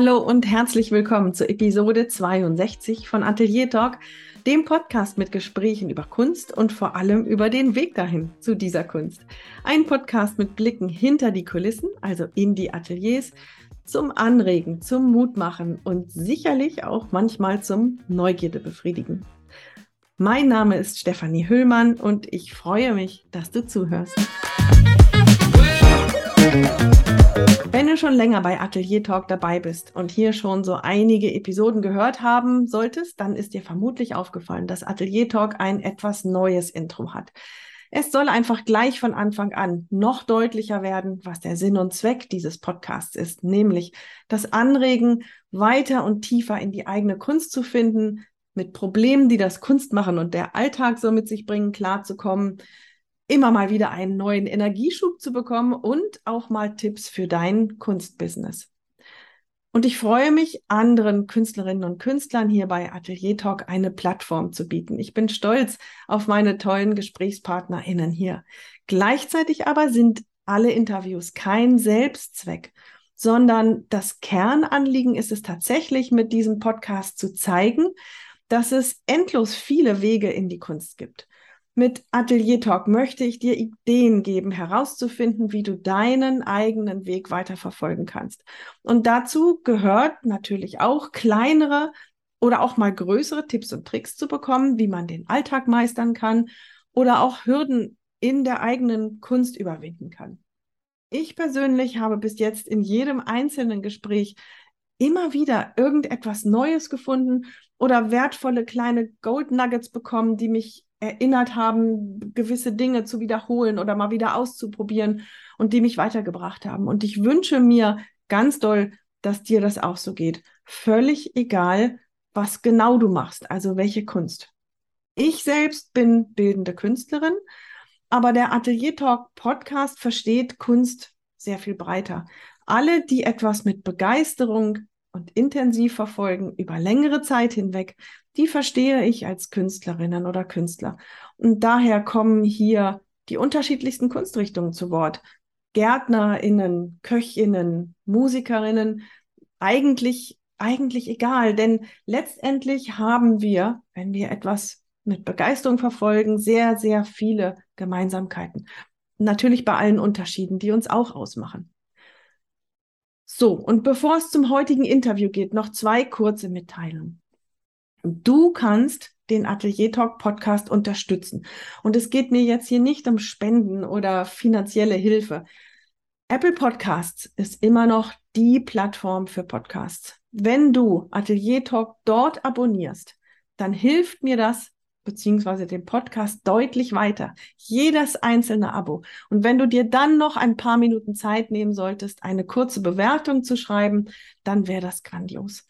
Hallo und herzlich willkommen zur Episode 62 von Atelier Talk, dem Podcast mit Gesprächen über Kunst und vor allem über den Weg dahin zu dieser Kunst. Ein Podcast mit Blicken hinter die Kulissen, also in die Ateliers, zum Anregen, zum Mutmachen und sicherlich auch manchmal zum Neugierde befriedigen. Mein Name ist Stefanie Hüllmann und ich freue mich, dass du zuhörst. Wenn du schon länger bei Atelier Talk dabei bist und hier schon so einige Episoden gehört haben solltest, dann ist dir vermutlich aufgefallen, dass Atelier Talk ein etwas neues Intro hat. Es soll einfach gleich von Anfang an noch deutlicher werden, was der Sinn und Zweck dieses Podcasts ist, nämlich das Anregen, weiter und tiefer in die eigene Kunst zu finden, mit Problemen, die das Kunstmachen und der Alltag so mit sich bringen, klarzukommen, immer mal wieder einen neuen Energieschub zu bekommen und auch mal Tipps für dein Kunstbusiness. Und ich freue mich, anderen Künstlerinnen und Künstlern hier bei Atelier Talk eine Plattform zu bieten. Ich bin stolz auf meine tollen GesprächspartnerInnen hier. Gleichzeitig aber sind alle Interviews kein Selbstzweck, sondern das Kernanliegen ist es tatsächlich, mit diesem Podcast zu zeigen, dass es endlos viele Wege in die Kunst gibt. Mit Atelier Talk möchte ich dir Ideen geben, herauszufinden, wie du deinen eigenen Weg weiterverfolgen kannst. Und dazu gehört natürlich auch kleinere oder auch mal größere Tipps und Tricks zu bekommen, wie man den Alltag meistern kann oder auch Hürden in der eigenen Kunst überwinden kann. Ich persönlich habe bis jetzt in jedem einzelnen Gespräch immer wieder irgendetwas Neues gefunden oder wertvolle kleine Gold Nuggets bekommen, die mich erinnert haben, gewisse Dinge zu wiederholen oder mal wieder auszuprobieren und die mich weitergebracht haben. Und ich wünsche mir ganz doll, dass dir das auch so geht. Völlig egal, was genau du machst, also welche Kunst. Ich selbst bin bildende Künstlerin, aber der Atelier Talk Podcast versteht Kunst sehr viel breiter. Alle, die etwas mit Begeisterung und intensiv verfolgen über längere Zeit hinweg, die verstehe ich als Künstlerinnen oder Künstler. Und daher kommen hier die unterschiedlichsten Kunstrichtungen zu Wort. Gärtnerinnen, Köchinnen, Musikerinnen, eigentlich, eigentlich egal, denn letztendlich haben wir, wenn wir etwas mit Begeisterung verfolgen, sehr, sehr viele Gemeinsamkeiten. Natürlich bei allen Unterschieden, die uns auch ausmachen. So, und bevor es zum heutigen Interview geht, noch zwei kurze Mitteilungen. Du kannst den Atelier Talk Podcast unterstützen. Und es geht mir jetzt hier nicht um Spenden oder finanzielle Hilfe. Apple Podcasts ist immer noch die Plattform für Podcasts. Wenn du Atelier Talk dort abonnierst, dann hilft mir das beziehungsweise den Podcast deutlich weiter. Jedes einzelne Abo. Und wenn du dir dann noch ein paar Minuten Zeit nehmen solltest, eine kurze Bewertung zu schreiben, dann wäre das grandios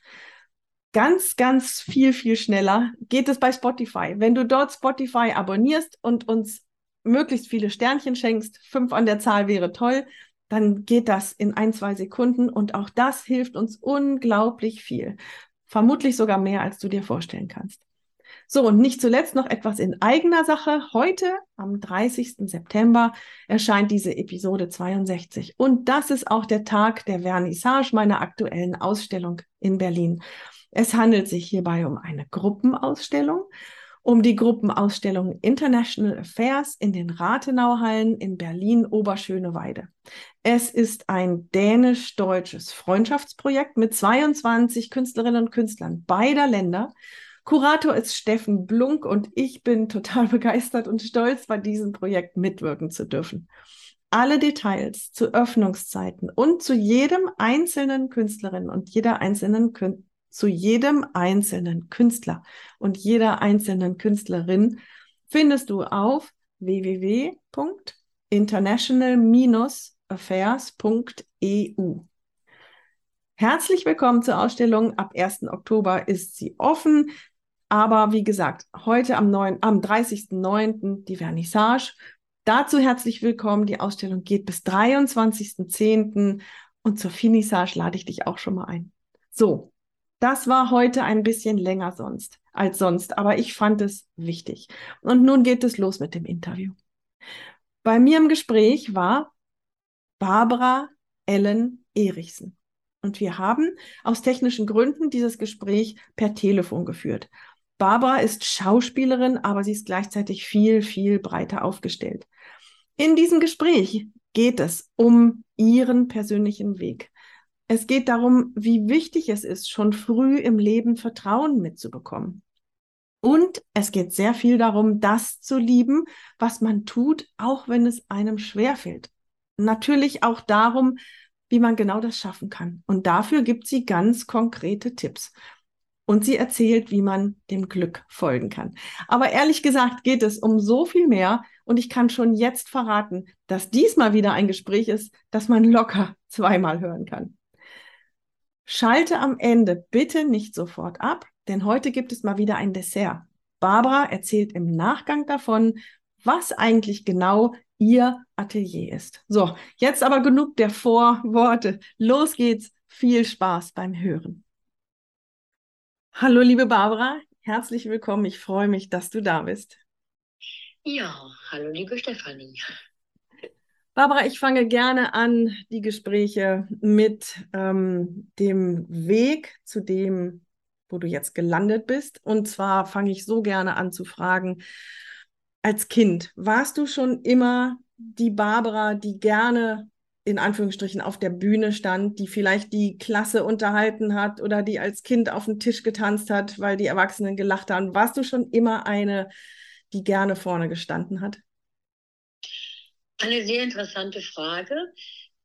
ganz, ganz viel, viel schneller geht es bei Spotify. Wenn du dort Spotify abonnierst und uns möglichst viele Sternchen schenkst, fünf an der Zahl wäre toll, dann geht das in ein, zwei Sekunden und auch das hilft uns unglaublich viel. Vermutlich sogar mehr, als du dir vorstellen kannst. So, und nicht zuletzt noch etwas in eigener Sache. Heute, am 30. September, erscheint diese Episode 62. Und das ist auch der Tag der Vernissage meiner aktuellen Ausstellung in Berlin. Es handelt sich hierbei um eine Gruppenausstellung, um die Gruppenausstellung International Affairs in den Rathenauhallen in Berlin-Oberschöneweide. Es ist ein dänisch-deutsches Freundschaftsprojekt mit 22 Künstlerinnen und Künstlern beider Länder. Kurator ist Steffen Blunk und ich bin total begeistert und stolz, bei diesem Projekt mitwirken zu dürfen. Alle Details zu Öffnungszeiten und zu jedem einzelnen Künstlerin und jeder einzelnen Kün zu jedem einzelnen Künstler und jeder einzelnen Künstlerin findest du auf www.international-affairs.eu. Herzlich willkommen zur Ausstellung. Ab 1. Oktober ist sie offen. Aber wie gesagt, heute am, 9, am 30.09. die Vernissage. Dazu herzlich willkommen. Die Ausstellung geht bis 23.10. Und zur Finissage lade ich dich auch schon mal ein. So, das war heute ein bisschen länger sonst als sonst, aber ich fand es wichtig. Und nun geht es los mit dem Interview. Bei mir im Gespräch war Barbara Ellen Erichsen. Und wir haben aus technischen Gründen dieses Gespräch per Telefon geführt. Barbara ist Schauspielerin, aber sie ist gleichzeitig viel, viel breiter aufgestellt. In diesem Gespräch geht es um ihren persönlichen Weg. Es geht darum, wie wichtig es ist, schon früh im Leben Vertrauen mitzubekommen. Und es geht sehr viel darum, das zu lieben, was man tut, auch wenn es einem schwerfällt. Natürlich auch darum, wie man genau das schaffen kann. Und dafür gibt sie ganz konkrete Tipps. Und sie erzählt, wie man dem Glück folgen kann. Aber ehrlich gesagt geht es um so viel mehr. Und ich kann schon jetzt verraten, dass diesmal wieder ein Gespräch ist, das man locker zweimal hören kann. Schalte am Ende bitte nicht sofort ab, denn heute gibt es mal wieder ein Dessert. Barbara erzählt im Nachgang davon, was eigentlich genau ihr Atelier ist. So, jetzt aber genug der Vorworte. Los geht's. Viel Spaß beim Hören. Hallo, liebe Barbara. Herzlich willkommen. Ich freue mich, dass du da bist. Ja, hallo, liebe Stefanie. Barbara, ich fange gerne an die Gespräche mit ähm, dem Weg zu dem, wo du jetzt gelandet bist. Und zwar fange ich so gerne an zu fragen, als Kind, warst du schon immer die Barbara, die gerne in Anführungsstrichen auf der Bühne stand, die vielleicht die Klasse unterhalten hat oder die als Kind auf den Tisch getanzt hat, weil die Erwachsenen gelacht haben? Warst du schon immer eine, die gerne vorne gestanden hat? Eine sehr interessante Frage.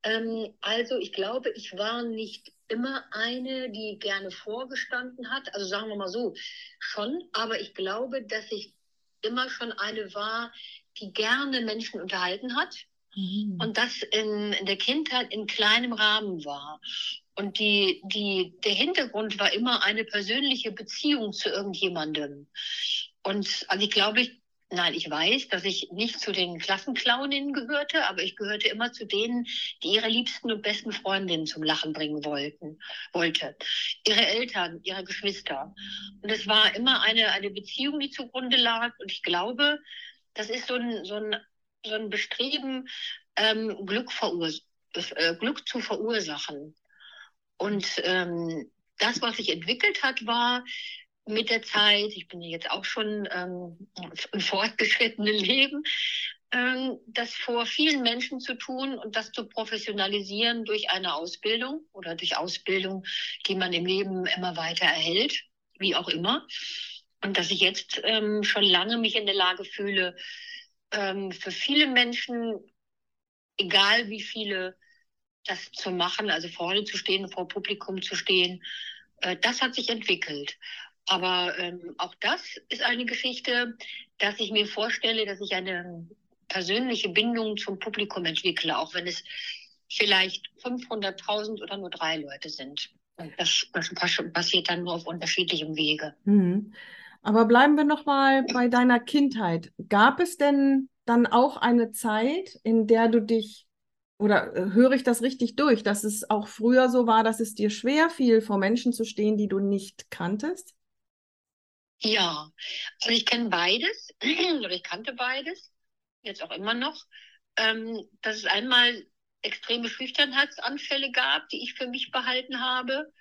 Ähm, also ich glaube, ich war nicht immer eine, die gerne vorgestanden hat. Also sagen wir mal so, schon. Aber ich glaube, dass ich immer schon eine war, die gerne Menschen unterhalten hat. Mhm. Und das in, in, der Kindheit in kleinem Rahmen war. Und die, die, der Hintergrund war immer eine persönliche Beziehung zu irgendjemandem. Und also ich glaube, ich, nein, ich weiß, dass ich nicht zu den Klassenclowninnen gehörte, aber ich gehörte immer zu denen, die ihre liebsten und besten Freundinnen zum Lachen bringen wollten, wollte. Ihre Eltern, ihre Geschwister. Und es war immer eine, eine Beziehung, die zugrunde lag. Und ich glaube, das ist so ein, so ein, so ein Bestreben, ähm, Glück, äh, Glück zu verursachen. Und ähm, das, was sich entwickelt hat, war mit der Zeit, ich bin jetzt auch schon ähm, im fortgeschrittenen Leben, ähm, das vor vielen Menschen zu tun und das zu professionalisieren durch eine Ausbildung oder durch Ausbildung, die man im Leben immer weiter erhält, wie auch immer. Und dass ich jetzt ähm, schon lange mich in der Lage fühle, ähm, für viele Menschen, egal wie viele, das zu machen, also vorne zu stehen, vor Publikum zu stehen, äh, das hat sich entwickelt. Aber ähm, auch das ist eine Geschichte, dass ich mir vorstelle, dass ich eine persönliche Bindung zum Publikum entwickle, auch wenn es vielleicht 500.000 oder nur drei Leute sind. Das, das passiert dann nur auf unterschiedlichem Wege. Mhm. Aber bleiben wir noch mal bei deiner Kindheit. Gab es denn dann auch eine Zeit, in der du dich oder äh, höre ich das richtig durch, dass es auch früher so war, dass es dir schwer fiel, vor Menschen zu stehen, die du nicht kanntest? Ja, also ich kenne beides oder ich kannte beides, jetzt auch immer noch. Ähm, dass es einmal extreme Schüchternheitsanfälle gab, die ich für mich behalten habe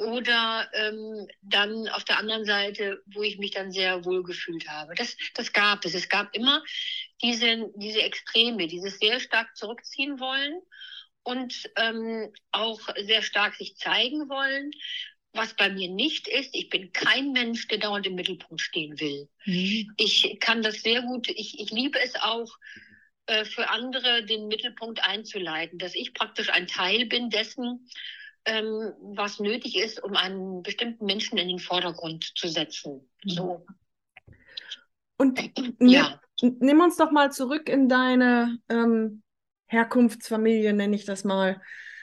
oder ähm, dann auf der anderen Seite, wo ich mich dann sehr wohl gefühlt habe. Das, das gab es. Es gab immer diese, diese Extreme, dieses sehr stark zurückziehen wollen und ähm, auch sehr stark sich zeigen wollen. Was bei mir nicht ist, ich bin kein Mensch, der dauernd im Mittelpunkt stehen will. Mhm. Ich kann das sehr gut, ich, ich liebe es auch, äh, für andere den Mittelpunkt einzuleiten, dass ich praktisch ein Teil bin dessen, ähm, was nötig ist, um einen bestimmten Menschen in den Vordergrund zu setzen. Mhm. So. Und ja. nimm uns doch mal zurück in deine ähm, Herkunftsfamilie, nenne ich das mal.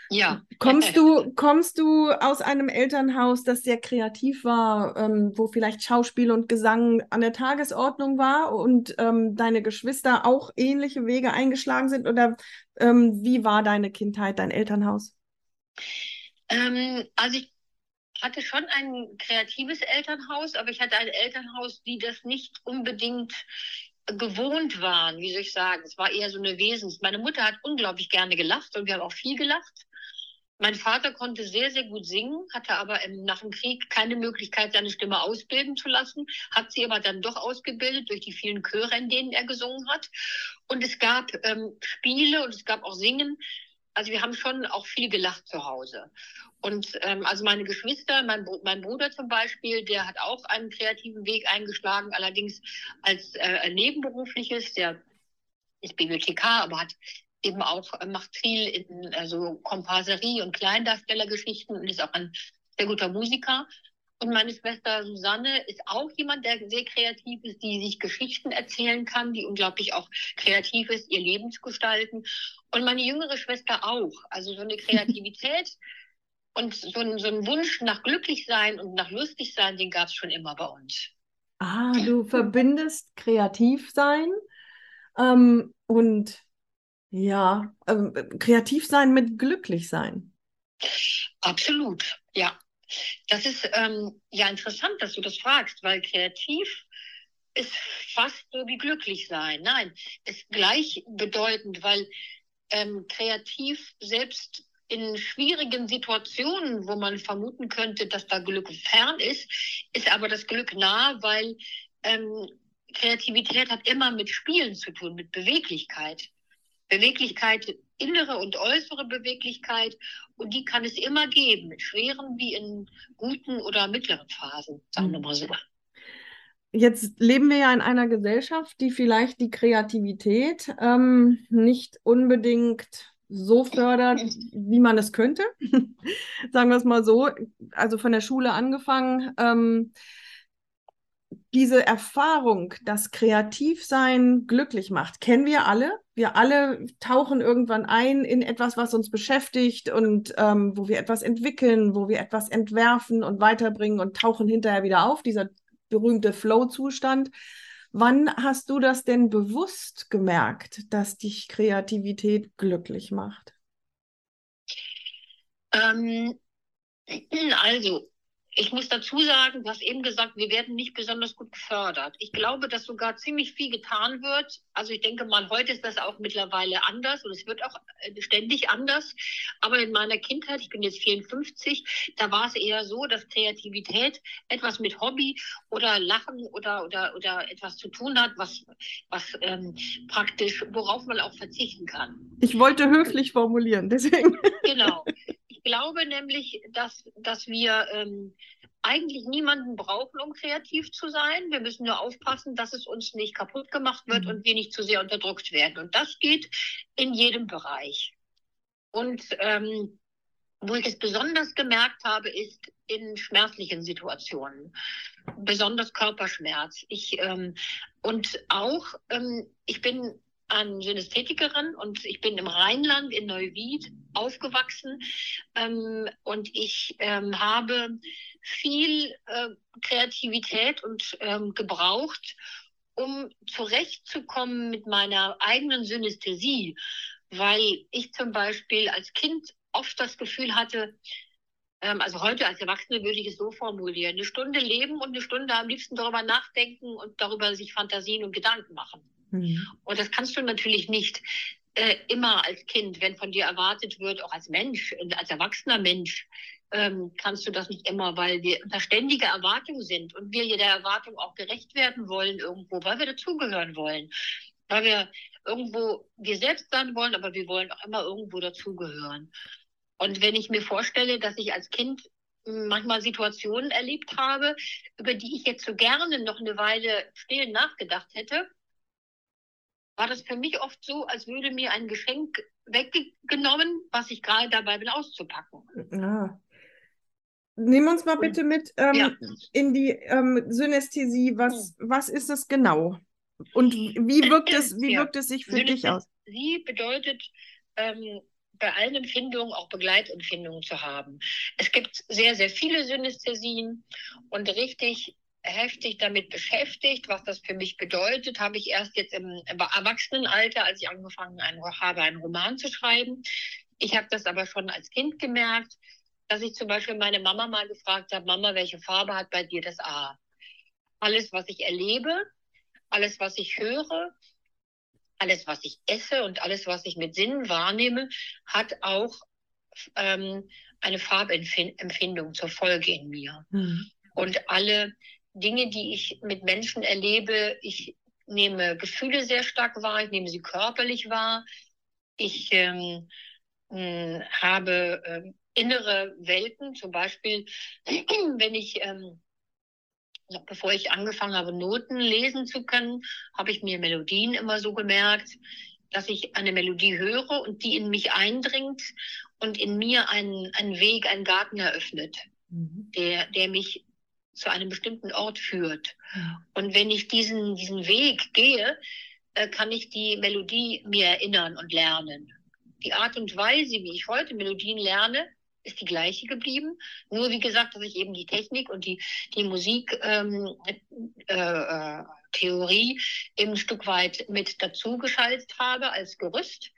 Ja. Kommst du, kommst du aus einem Elternhaus, das sehr kreativ war, ähm, wo vielleicht Schauspiel und Gesang an der Tagesordnung war und ähm, deine Geschwister auch ähnliche Wege eingeschlagen sind? Oder ähm, wie war deine Kindheit, dein Elternhaus? Ähm, also ich hatte schon ein kreatives Elternhaus, aber ich hatte ein Elternhaus, die das nicht unbedingt gewohnt waren, wie soll ich sagen. Es war eher so eine Wesens. Meine Mutter hat unglaublich gerne gelacht und wir haben auch viel gelacht. mein Vater konnte sehr, sehr gut singen, hatte aber im, nach dem Krieg keine Möglichkeit, seine Stimme ausbilden zu lassen, hat sie aber dann doch ausgebildet durch die vielen Chöre, in denen er gesungen hat. Und es gab ähm, Spiele und es gab auch Singen. Also wir haben schon auch viel gelacht zu Hause. Und ähm, also meine Geschwister, mein, mein Bruder zum Beispiel, der hat auch einen kreativen Weg eingeschlagen, allerdings als äh, nebenberufliches. Der ist Bibliothekar, aber hat eben auch, äh, macht viel in also Komparserie und Kleindarstellergeschichten und ist auch ein sehr guter Musiker. Und meine Schwester Susanne ist auch jemand, der sehr kreativ ist, die sich Geschichten erzählen kann, die unglaublich auch kreativ ist, ihr Leben zu gestalten. Und meine jüngere Schwester auch. Also so eine Kreativität und so ein, so ein Wunsch nach glücklich sein und nach lustig sein, den gab es schon immer bei uns. Ah, du verbindest kreativ sein ähm, und ja, ähm, kreativ sein mit glücklich sein. Absolut, ja. Das ist ähm, ja interessant, dass du das fragst, weil kreativ ist fast so wie glücklich sein. Nein, ist gleichbedeutend, weil ähm, kreativ selbst in schwierigen Situationen, wo man vermuten könnte, dass da Glück fern ist, ist aber das Glück nah, weil ähm, Kreativität hat immer mit Spielen zu tun, mit Beweglichkeit. Beweglichkeit, innere und äußere Beweglichkeit. Und die kann es immer geben, mit schweren wie in guten oder mittleren Phasen, sagen wir mal so. Jetzt leben wir ja in einer Gesellschaft, die vielleicht die Kreativität ähm, nicht unbedingt so fördert, wie man es könnte. sagen wir es mal so. Also von der Schule angefangen. Ähm, diese Erfahrung, dass Kreativsein glücklich macht, kennen wir alle. Wir alle tauchen irgendwann ein in etwas, was uns beschäftigt und ähm, wo wir etwas entwickeln, wo wir etwas entwerfen und weiterbringen und tauchen hinterher wieder auf, dieser berühmte Flow-Zustand. Wann hast du das denn bewusst gemerkt, dass dich Kreativität glücklich macht? Ähm, also, ich muss dazu sagen, du hast eben gesagt, wir werden nicht besonders gut gefördert. Ich glaube, dass sogar ziemlich viel getan wird. Also ich denke mal, heute ist das auch mittlerweile anders und es wird auch äh, ständig anders. Aber in meiner Kindheit, ich bin jetzt 54, da war es eher so, dass Kreativität etwas mit Hobby oder Lachen oder, oder, oder etwas zu tun hat, was, was ähm, praktisch, worauf man auch verzichten kann. Ich wollte höflich formulieren, deswegen. Genau glaube nämlich, dass, dass wir ähm, eigentlich niemanden brauchen, um kreativ zu sein. Wir müssen nur aufpassen, dass es uns nicht kaputt gemacht wird mhm. und wir nicht zu sehr unterdrückt werden. Und das geht in jedem Bereich. Und ähm, wo ich es besonders gemerkt habe, ist in schmerzlichen Situationen, besonders Körperschmerz. Ich, ähm, und auch, ähm, ich bin an Synästhetikerin und ich bin im Rheinland in Neuwied aufgewachsen ähm, und ich ähm, habe viel äh, Kreativität und ähm, gebraucht, um zurechtzukommen mit meiner eigenen Synästhesie, weil ich zum Beispiel als Kind oft das Gefühl hatte, ähm, also heute als Erwachsene würde ich es so formulieren, eine Stunde leben und eine Stunde am liebsten darüber nachdenken und darüber sich Fantasien und Gedanken machen. Mhm. Und das kannst du natürlich nicht äh, immer als Kind, wenn von dir erwartet wird, auch als Mensch, als erwachsener Mensch, ähm, kannst du das nicht immer, weil wir unter ständiger Erwartung sind und wir der Erwartung auch gerecht werden wollen irgendwo, weil wir dazugehören wollen. Weil wir irgendwo wir selbst sein wollen, aber wir wollen auch immer irgendwo dazugehören. Und wenn ich mir vorstelle, dass ich als Kind manchmal Situationen erlebt habe, über die ich jetzt so gerne noch eine Weile still nachgedacht hätte, war das für mich oft so, als würde mir ein Geschenk weggenommen, was ich gerade dabei bin auszupacken. Ja. Nehmen uns mal bitte mit ähm, ja. in die ähm, Synästhesie. Was, was ist es genau? Und wie wirkt es, wie ja. wirkt es sich für dich aus? Sie bedeutet, ähm, bei allen Empfindungen auch Begleitempfindungen zu haben. Es gibt sehr, sehr viele Synästhesien und richtig heftig damit beschäftigt, was das für mich bedeutet, habe ich erst jetzt im, Erwachsenenalter, als ich angefangen habe, einen Roman zu schreiben. Ich habe das aber schon als Kind gemerkt, dass ich zum Beispiel meine Mama mal gefragt habe, Mama, welche Farbe hat bei dir das A? Alles, was ich erlebe, alles, was ich höre, alles, was ich esse und alles, was ich mit Sinnen wahrnehme, hat auch ähm, eine Farbempfindung zur Folge in mir. Mhm. Und alle Dinge, die ich mit Menschen erlebe, ich nehme Gefühle sehr stark wahr, ich nehme sie körperlich wahr. Ich ähm, mh, habe ähm, innere Welten, zum Beispiel, wenn ich, ähm, bevor ich angefangen habe, Noten lesen zu können, habe ich mir Melodien immer so gemerkt, dass ich eine Melodie höre und die in mich eindringt und in mir einen, einen Weg, einen Garten eröffnet, mhm. der, der mich zu einem bestimmten Ort führt. Und wenn ich diesen, diesen Weg gehe, äh, kann ich die Melodie mir erinnern und lernen. Die Art und Weise, wie ich heute Melodien lerne, ist die gleiche geblieben. Nur wie gesagt, dass ich eben die Technik und die, die Musiktheorie ähm, äh, äh, ein Stück weit mit dazu geschaltet habe als Gerüst.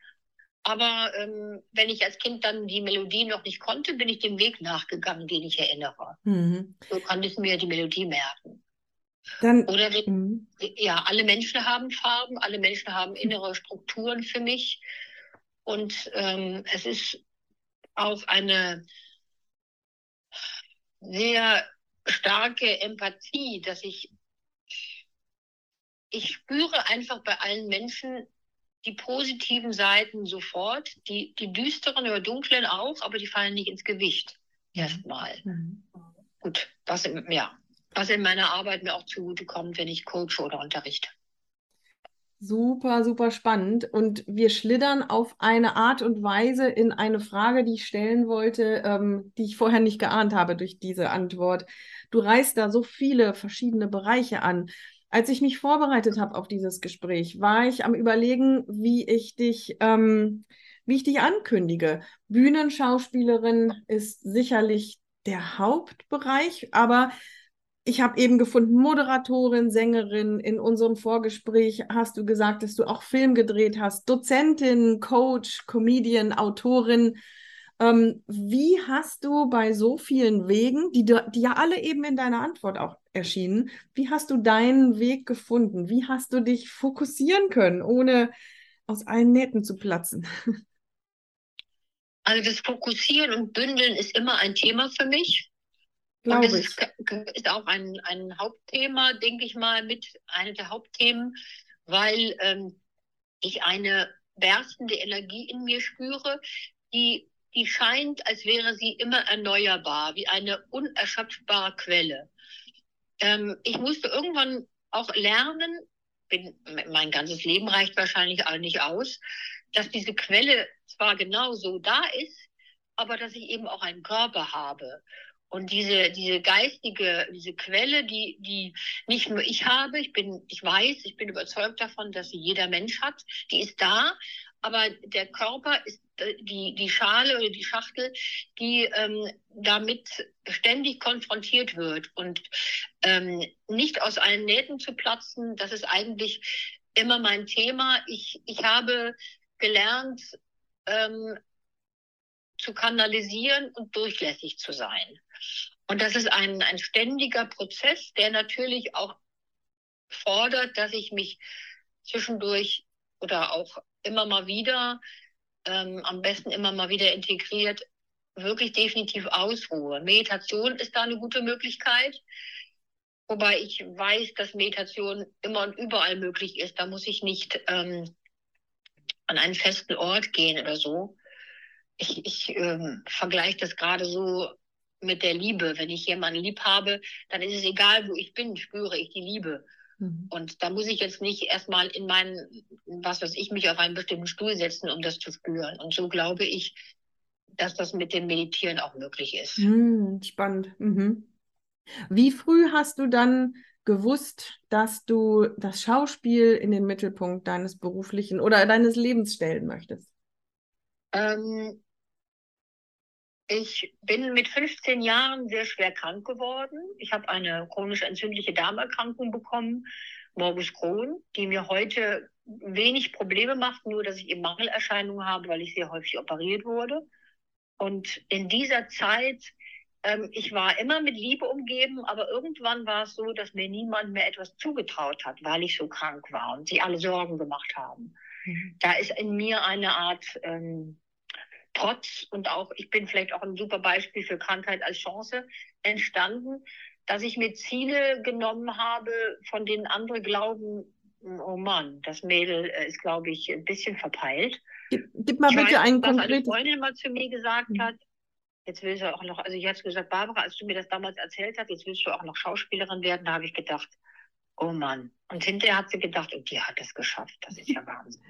Aber ähm, wenn ich als Kind dann die Melodie noch nicht konnte, bin ich dem Weg nachgegangen, den ich erinnere. Mhm. So konnte ich mir die Melodie merken. Dann, Oder mhm. ja, alle Menschen haben Farben, alle Menschen haben innere Strukturen für mich. Und ähm, es ist auch eine sehr starke Empathie, dass ich, ich spüre einfach bei allen Menschen die positiven Seiten sofort, die, die düsteren oder dunklen auch, aber die fallen nicht ins Gewicht erstmal. Mhm. Gut, was, ja, was in meiner Arbeit mir auch zugutekommt, wenn ich coache oder unterrichte. Super, super spannend. Und wir schlittern auf eine Art und Weise in eine Frage, die ich stellen wollte, ähm, die ich vorher nicht geahnt habe durch diese Antwort. Du reißt da so viele verschiedene Bereiche an. Als ich mich vorbereitet habe auf dieses Gespräch, war ich am Überlegen, wie ich dich, ähm, wie ich dich ankündige. Bühnenschauspielerin ist sicherlich der Hauptbereich, aber ich habe eben gefunden, Moderatorin, Sängerin. In unserem Vorgespräch hast du gesagt, dass du auch Film gedreht hast, Dozentin, Coach, Comedian, Autorin. Ähm, wie hast du bei so vielen Wegen, die, die ja alle eben in deiner Antwort auch erschienen, wie hast du deinen Weg gefunden? Wie hast du dich fokussieren können, ohne aus allen Nähten zu platzen? Also das Fokussieren und Bündeln ist immer ein Thema für mich. Glaube und das ist, ist, auch ein, ein Hauptthema, denke ich mal, mit einer der Hauptthemen, weil ähm, ich eine berstende Energie in mir spüre, die, die scheint, als wäre sie immer erneuerbar, wie eine unerschöpfbare Quelle. Ähm, ich musste irgendwann auch lernen, bin, mein ganzes Leben reicht wahrscheinlich auch nicht aus, dass diese Quelle zwar genau so da ist, aber dass ich eben auch einen Körper habe. Und diese, diese geistige, diese Quelle, die, die nicht nur ich habe, ich bin, ich weiß, ich bin überzeugt davon, dass sie jeder Mensch hat, die ist da, aber der Körper ist äh, die, die Schale oder die Schachtel, die ähm, damit ständig konfrontiert wird. Und ähm, nicht aus allen Nähten zu platzen, das ist eigentlich immer mein Thema. Ich, ich habe gelernt, ähm, zu kanalisieren und durchlässig zu sein. Und das ist ein, ein ständiger Prozess, der natürlich auch fordert, dass ich mich zwischendurch oder auch immer mal wieder, ähm, am besten immer mal wieder integriert, wirklich definitiv ausruhe. Meditation ist da eine gute Möglichkeit. Wobei ich weiß, dass Meditation immer und überall möglich ist. Da muss ich nicht ähm, an einen festen Ort gehen oder so ich, ich ähm, vergleiche das gerade so mit der Liebe. Wenn ich jemanden lieb habe, dann ist es egal, wo ich bin, spüre ich die Liebe. Mhm. Und da muss ich jetzt nicht erstmal in meinen, was weiß ich, mich auf einen bestimmten Stuhl setzen, um das zu spüren. Und so glaube ich, dass das mit dem Meditieren auch möglich ist. Mhm, spannend. Mhm. Wie früh hast du dann gewusst, dass du das Schauspiel in den Mittelpunkt deines beruflichen oder deines Lebens stellen möchtest? Ähm, ich bin mit 15 Jahren sehr schwer krank geworden. Ich habe eine chronisch entzündliche Darmerkrankung bekommen, Morbus Crohn, die mir heute wenig Probleme macht, nur dass ich eben Mangelerscheinungen habe, weil ich sehr häufig operiert wurde. Und in dieser Zeit, ähm, ich war immer mit Liebe umgeben, aber irgendwann war es so, dass mir niemand mehr etwas zugetraut hat, weil ich so krank war und sie alle Sorgen gemacht haben. Mhm. Da ist in mir eine Art ähm, Trotz und auch, ich bin vielleicht auch ein super Beispiel für Krankheit als Chance entstanden, dass ich mir Ziele genommen habe, von denen andere glauben, oh Mann, das Mädel äh, ist, glaube ich, ein bisschen verpeilt. Gib, gib mal ich bitte weiß, ein konkretes... Was eine Freundin mal zu mir gesagt mhm. hat, jetzt willst du auch noch, also ich hatte gesagt, Barbara, als du mir das damals erzählt hast, jetzt willst du auch noch Schauspielerin werden, da habe ich gedacht, oh Mann. Und hinterher hat sie gedacht, und oh, die hat es geschafft, das ist ja Wahnsinn.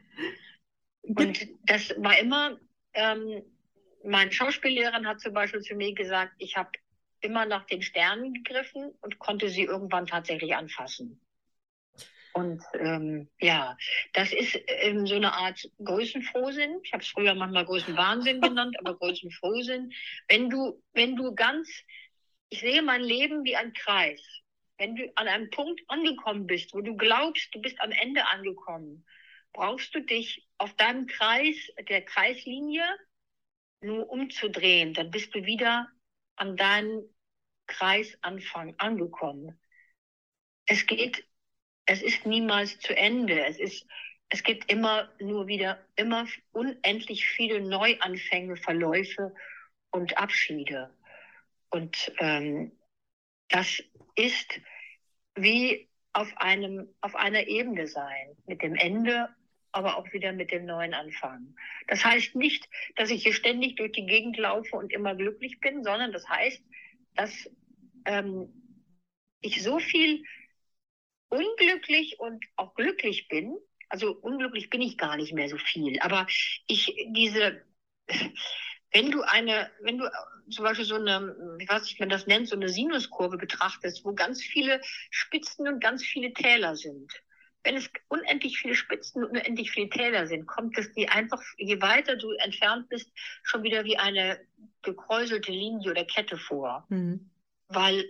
und das war immer, ähm, meine Schauspiellehrerin hat zum Beispiel zu mir gesagt, ich habe immer nach den Sternen gegriffen und konnte sie irgendwann tatsächlich anfassen. Und ähm, ja, das ist ähm, so eine Art Größenfrohsinn. Ich habe es früher manchmal Größenwahnsinn genannt, aber Größenfrohsinn. Wenn du, wenn du ganz, ich sehe mein Leben wie ein Kreis. Wenn du an einem Punkt angekommen bist, wo du glaubst, du bist am Ende angekommen, brauchst du dich auf deinem Kreis, der Kreislinie, nur umzudrehen. Dann bist du wieder an deinem Kreisanfang angekommen. Es geht es ist niemals zu Ende. Es ist, es gibt immer nur wieder, immer unendlich viele Neuanfänge, Verläufe und Abschiede. Und ähm, das ist wie auf einem, auf einer Ebene sein, mit dem Ende, aber auch wieder mit dem neuen Anfang. Das heißt nicht, dass ich hier ständig durch die Gegend laufe und immer glücklich bin, sondern das heißt, dass ähm, ich so viel unglücklich und auch glücklich bin, also unglücklich bin ich gar nicht mehr so viel, aber ich diese, wenn du eine, wenn du zum Beispiel so eine, ich weiß nicht, man das nennt, so eine Sinuskurve betrachtest, wo ganz viele Spitzen und ganz viele Täler sind. Wenn es unendlich viele Spitzen und unendlich viele Täler sind, kommt es dir einfach, je weiter du entfernt bist, schon wieder wie eine gekräuselte Linie oder Kette vor. Mhm. Weil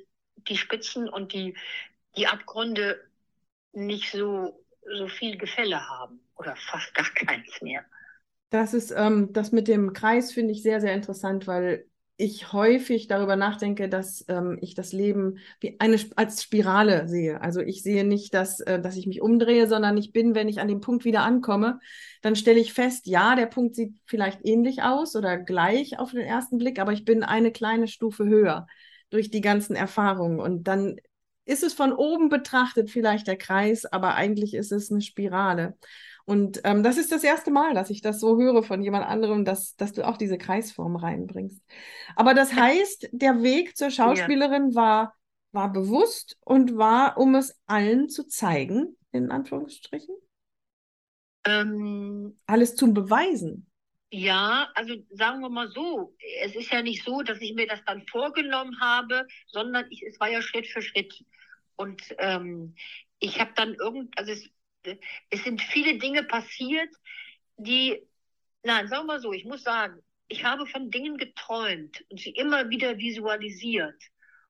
die Spitzen und die, die Abgründe nicht so, so viel Gefälle haben oder fast gar keins mehr. Das ist ähm, das mit dem Kreis finde ich sehr, sehr interessant, weil ich häufig darüber nachdenke, dass ähm, ich das Leben wie eine als Spirale sehe. Also ich sehe nicht, dass, äh, dass ich mich umdrehe, sondern ich bin, wenn ich an dem Punkt wieder ankomme, dann stelle ich fest, ja, der Punkt sieht vielleicht ähnlich aus oder gleich auf den ersten Blick, aber ich bin eine kleine Stufe höher durch die ganzen Erfahrungen. Und dann ist es von oben betrachtet vielleicht der Kreis, aber eigentlich ist es eine Spirale. Und ähm, das ist das erste Mal, dass ich das so höre von jemand anderem, dass, dass du auch diese Kreisform reinbringst. Aber das heißt, der Weg zur Schauspielerin war, war bewusst und war, um es allen zu zeigen, in Anführungsstrichen? Ähm, Alles zum Beweisen. Ja, also sagen wir mal so, es ist ja nicht so, dass ich mir das dann vorgenommen habe, sondern ich, es war ja Schritt für Schritt. Und ähm, ich habe dann irgend, also es, es sind viele Dinge passiert, die, nein, sagen wir mal so, ich muss sagen, ich habe von Dingen geträumt und sie immer wieder visualisiert.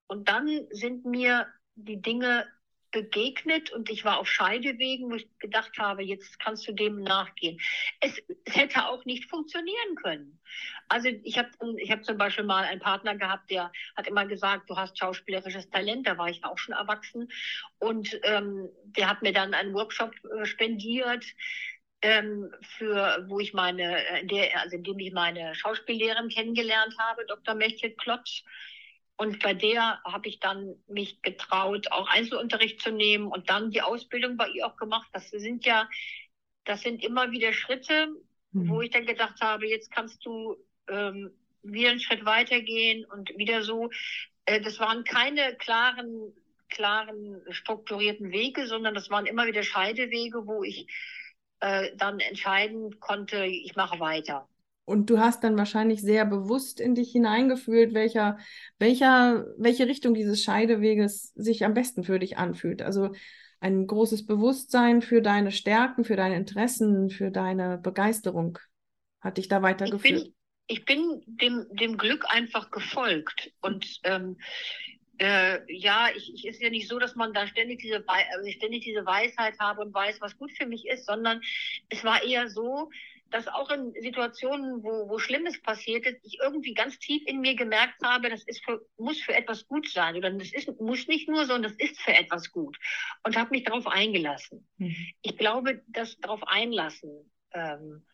Und dann sind mir die Dinge begegnet und ich war auf Scheidewegen, wo ich gedacht habe, jetzt kannst du dem nachgehen. Es, es hätte auch nicht funktionieren können. Also ich habe ich hab zum Beispiel mal einen Partner gehabt, der hat immer gesagt, du hast schauspielerisches Talent, da war ich auch schon erwachsen. Und ähm, der hat mir dann einen Workshop äh, spendiert. Ähm, für wo ich meine, äh, der, also in dem ich meine Schauspiellehrerin kennengelernt habe, Dr. Mechthild Klotz. Und bei der habe ich dann mich getraut, auch Einzelunterricht zu nehmen und dann die Ausbildung bei ihr auch gemacht. Das sind ja, das sind immer wieder Schritte, mhm. wo ich dann gedacht habe, jetzt kannst du ähm, wieder einen Schritt weitergehen und wieder so. Äh, das waren keine klaren, klaren, strukturierten Wege, sondern das waren immer wieder Scheidewege, wo ich äh, dann entscheiden konnte, ich mache weiter. Und du hast dann wahrscheinlich sehr bewusst in dich hineingefühlt, welcher, welcher, welche Richtung dieses Scheideweges sich am besten für dich anfühlt. Also ein großes Bewusstsein für deine Stärken, für deine Interessen, für deine Begeisterung hat dich da weitergeführt. Ich bin, ich bin dem, dem Glück einfach gefolgt. Und ähm, äh, ja, ich, ich, ist ja nicht so, dass man da ständig diese, also ständig diese Weisheit habe und weiß, was gut für mich ist, sondern es war eher so, dass auch in Situationen, wo, wo Schlimmes passiert ist, ich irgendwie ganz tief in mir gemerkt habe, das ist für, muss für etwas gut sein. Oder das ist, muss nicht nur, sondern das ist für etwas gut. Und habe mich darauf eingelassen. Mhm. Ich glaube, das darauf einlassen ähm,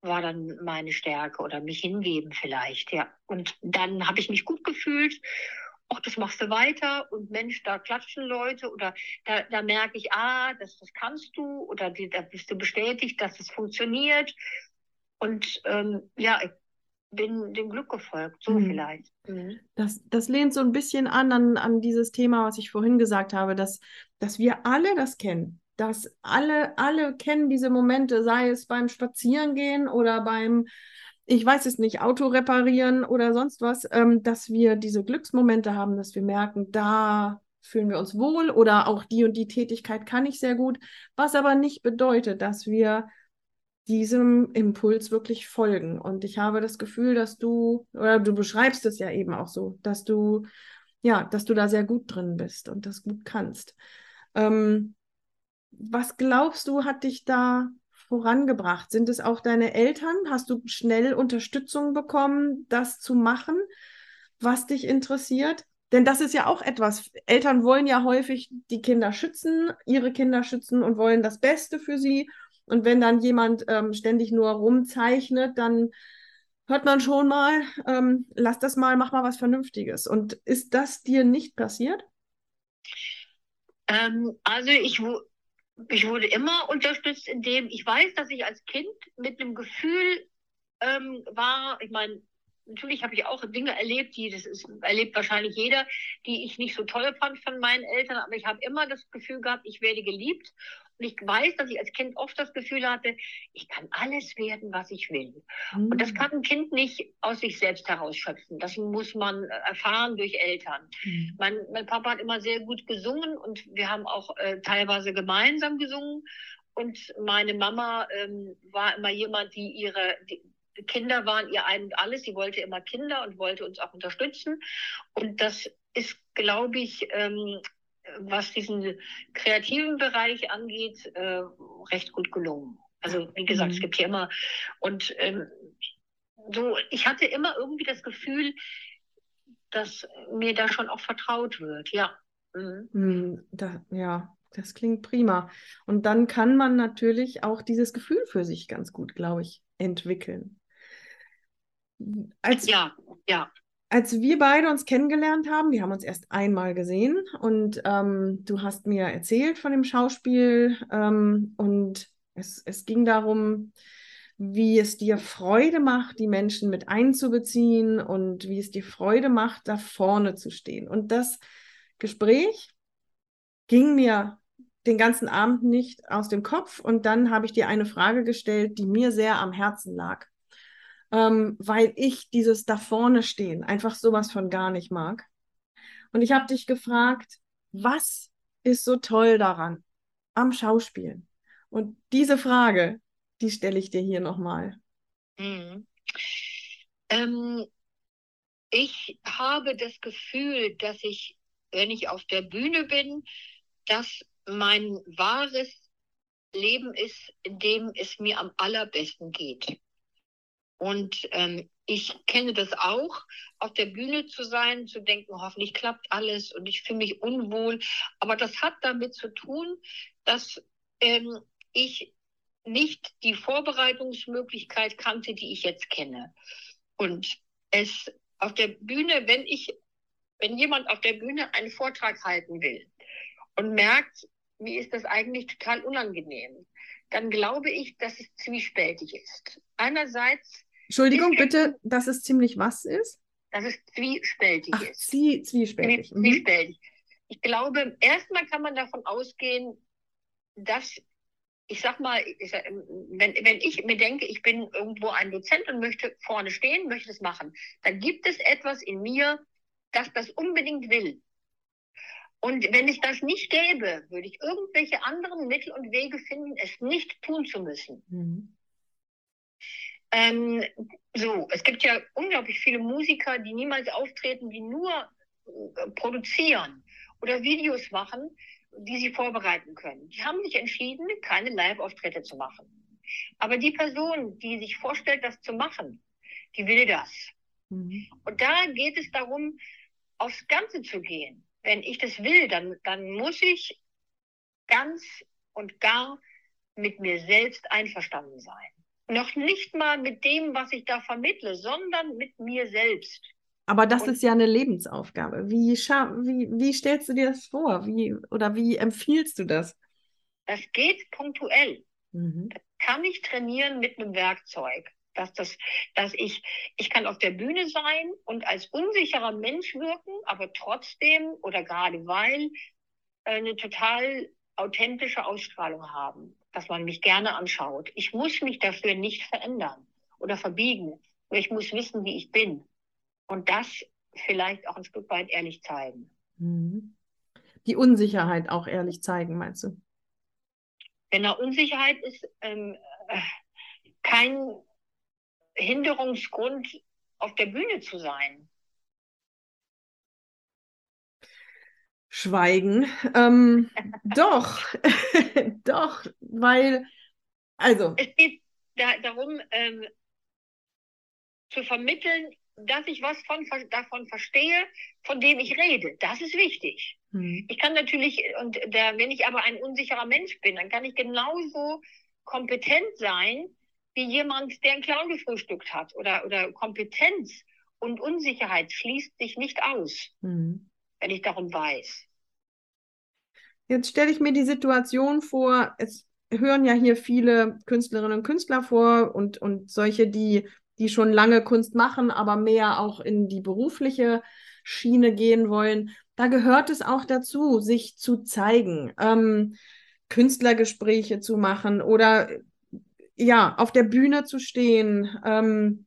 war dann meine Stärke oder mich hingeben vielleicht, ja. Und dann habe ich mich gut gefühlt. Ach, das machst du weiter und Mensch, da klatschen Leute oder da, da merke ich, ah, das, das kannst du oder da bist du bestätigt, dass es funktioniert. Und ähm, ja, ich bin dem Glück gefolgt, so mhm. vielleicht. Mhm. Das, das lehnt so ein bisschen an, an an dieses Thema, was ich vorhin gesagt habe, dass, dass wir alle das kennen dass alle, alle kennen diese Momente, sei es beim Spazierengehen oder beim, ich weiß es nicht, Auto reparieren oder sonst was, ähm, dass wir diese Glücksmomente haben, dass wir merken, da fühlen wir uns wohl oder auch die und die Tätigkeit kann ich sehr gut, was aber nicht bedeutet, dass wir diesem Impuls wirklich folgen. Und ich habe das Gefühl, dass du, oder du beschreibst es ja eben auch so, dass du, ja, dass du da sehr gut drin bist und das gut kannst. Ähm, was glaubst du, hat dich da vorangebracht? Sind es auch deine Eltern? Hast du schnell Unterstützung bekommen, das zu machen, was dich interessiert? Denn das ist ja auch etwas. Eltern wollen ja häufig die Kinder schützen, ihre Kinder schützen und wollen das Beste für sie. Und wenn dann jemand ähm, ständig nur rumzeichnet, dann hört man schon mal, ähm, lass das mal, mach mal was Vernünftiges. Und ist das dir nicht passiert? Ähm, also ich, ich wurde immer unterstützt, indem ich weiß, dass ich als Kind mit einem Gefühl ähm, war, ich meine, natürlich habe ich auch Dinge erlebt, die, das ist, erlebt wahrscheinlich jeder, die ich nicht so toll fand von meinen Eltern, aber ich habe immer das Gefühl gehabt, ich werde geliebt und ich weiß, dass ich als Kind oft das Gefühl hatte, ich kann alles werden, was ich will. Mhm. Und das kann ein Kind nicht aus sich selbst herausschöpfen. Das muss man erfahren durch Eltern. Mhm. Mein, mein, Papa hat immer sehr gut gesungen und wir haben auch äh, teilweise gemeinsam gesungen. Und meine Mama ähm, war immer jemand, die ihre, die, Kinder waren ihr ein und alles. Sie wollte immer Kinder und wollte uns auch unterstützen. Und das ist, glaube ich, ähm, was diesen kreativen Bereich angeht, äh, recht gut gelungen. Also wie gesagt, mhm. es gibt hier immer und ähm, so, ich hatte immer irgendwie das Gefühl, dass mir da schon auch vertraut wird, ja. Mhm. mhm da, ja, das klingt prima. Und dann kann man natürlich auch dieses Gefühl für sich ganz gut, glaube ich, entwickeln. Als, ja, ja. als wir beide uns kennengelernt haben, wir haben uns erst einmal gesehen und ähm, du hast mir erzählt von dem Schauspiel ähm, und es, es ging darum, wie es dir Freude macht, die Menschen mit einzubeziehen und wie es dir Freude macht, da vorne zu stehen. Und das Gespräch ging mir den ganzen Abend nicht aus dem Kopf. Und dann habe ich dir eine Frage gestellt, die mir sehr am Herzen lag ähm, weil ich dieses da vorne stehen einfach sowas von gar nicht mag. Und ich habe dich gefragt, was ist so toll daran am Schauspielen? Und diese Frage, die stelle ich dir hier nochmal. Mhm. Ähm, ich habe das Gefühl, dass ich, wenn ich auf der Bühne bin, dass mein wahres Leben ist, in dem es mir am allerbesten geht. Und ähm, ich kenne das auch, auf der Bühne zu sein, zu denken, hoffentlich klappt alles und ich fühle mich unwohl. Aber das hat damit zu tun, dass ähm, ich nicht die Vorbereitungsmöglichkeit kannte, die ich jetzt kenne. Und es auf der Bühne, wenn ich, wenn jemand auf der Bühne einen Vortrag halten will und merkt, wie ist das eigentlich total unangenehm, dann glaube ich, dass es zwiespältig ist. Einerseits Entschuldigung, bitte, dass es ziemlich was ist? Dass es zwiespältig Ach, ist. Zwie zwiespältig. Mhm. Zwiespältig. Ich glaube, erstmal kann man davon ausgehen, dass, ich sag mal, ich sag, wenn, wenn ich mir denke, ich bin irgendwo ein Dozent und möchte vorne stehen, möchte es machen, dann gibt es etwas in mir, das das unbedingt will. Und wenn es das nicht gäbe, würde ich irgendwelche anderen Mittel und Wege finden, es nicht tun zu müssen. Mhm. Ähm, so, es gibt ja unglaublich viele Musiker, die niemals auftreten, die nur äh, produzieren oder Videos machen, die sie vorbereiten können. Die haben sich entschieden, keine Live-Auftritte zu machen. Aber die Person, die sich vorstellt, das zu machen, die will das. Mhm. Und da geht es darum, aufs Ganze zu gehen. Wenn ich das will, dann, dann muss ich ganz und gar mit mir selbst einverstanden sein. Noch nicht mal mit dem, was ich da vermittle, sondern mit mir selbst. Aber das und ist ja eine Lebensaufgabe. Wie, wie, wie stellst du dir das vor? Wie, oder wie empfiehlst du das? Das geht punktuell. Mhm. Das kann ich trainieren mit einem Werkzeug. Dass, das, dass ich, ich kann auf der Bühne sein und als unsicherer Mensch wirken, aber trotzdem oder gerade weil eine total authentische Ausstrahlung haben, dass man mich gerne anschaut. Ich muss mich dafür nicht verändern oder verbiegen. Ich muss wissen, wie ich bin. Und das vielleicht auch ein Stück weit ehrlich zeigen. Mhm. Die Unsicherheit auch ehrlich zeigen, meinst du? Genau, Unsicherheit ist ähm, äh, kein Hinderungsgrund, auf der Bühne zu sein. Schweigen. Ähm, doch, doch, weil, also. Es geht da, darum, ähm, zu vermitteln, dass ich was von, davon verstehe, von dem ich rede. Das ist wichtig. Mhm. Ich kann natürlich, und der, wenn ich aber ein unsicherer Mensch bin, dann kann ich genauso kompetent sein, wie jemand, der einen Clown gefrühstückt hat. Oder, oder Kompetenz und Unsicherheit schließt sich nicht aus, mhm. Wenn ich darum weiß. Jetzt stelle ich mir die Situation vor, es hören ja hier viele Künstlerinnen und Künstler vor und, und solche, die die schon lange Kunst machen, aber mehr auch in die berufliche Schiene gehen wollen. Da gehört es auch dazu, sich zu zeigen, ähm, Künstlergespräche zu machen oder ja, auf der Bühne zu stehen. Ähm,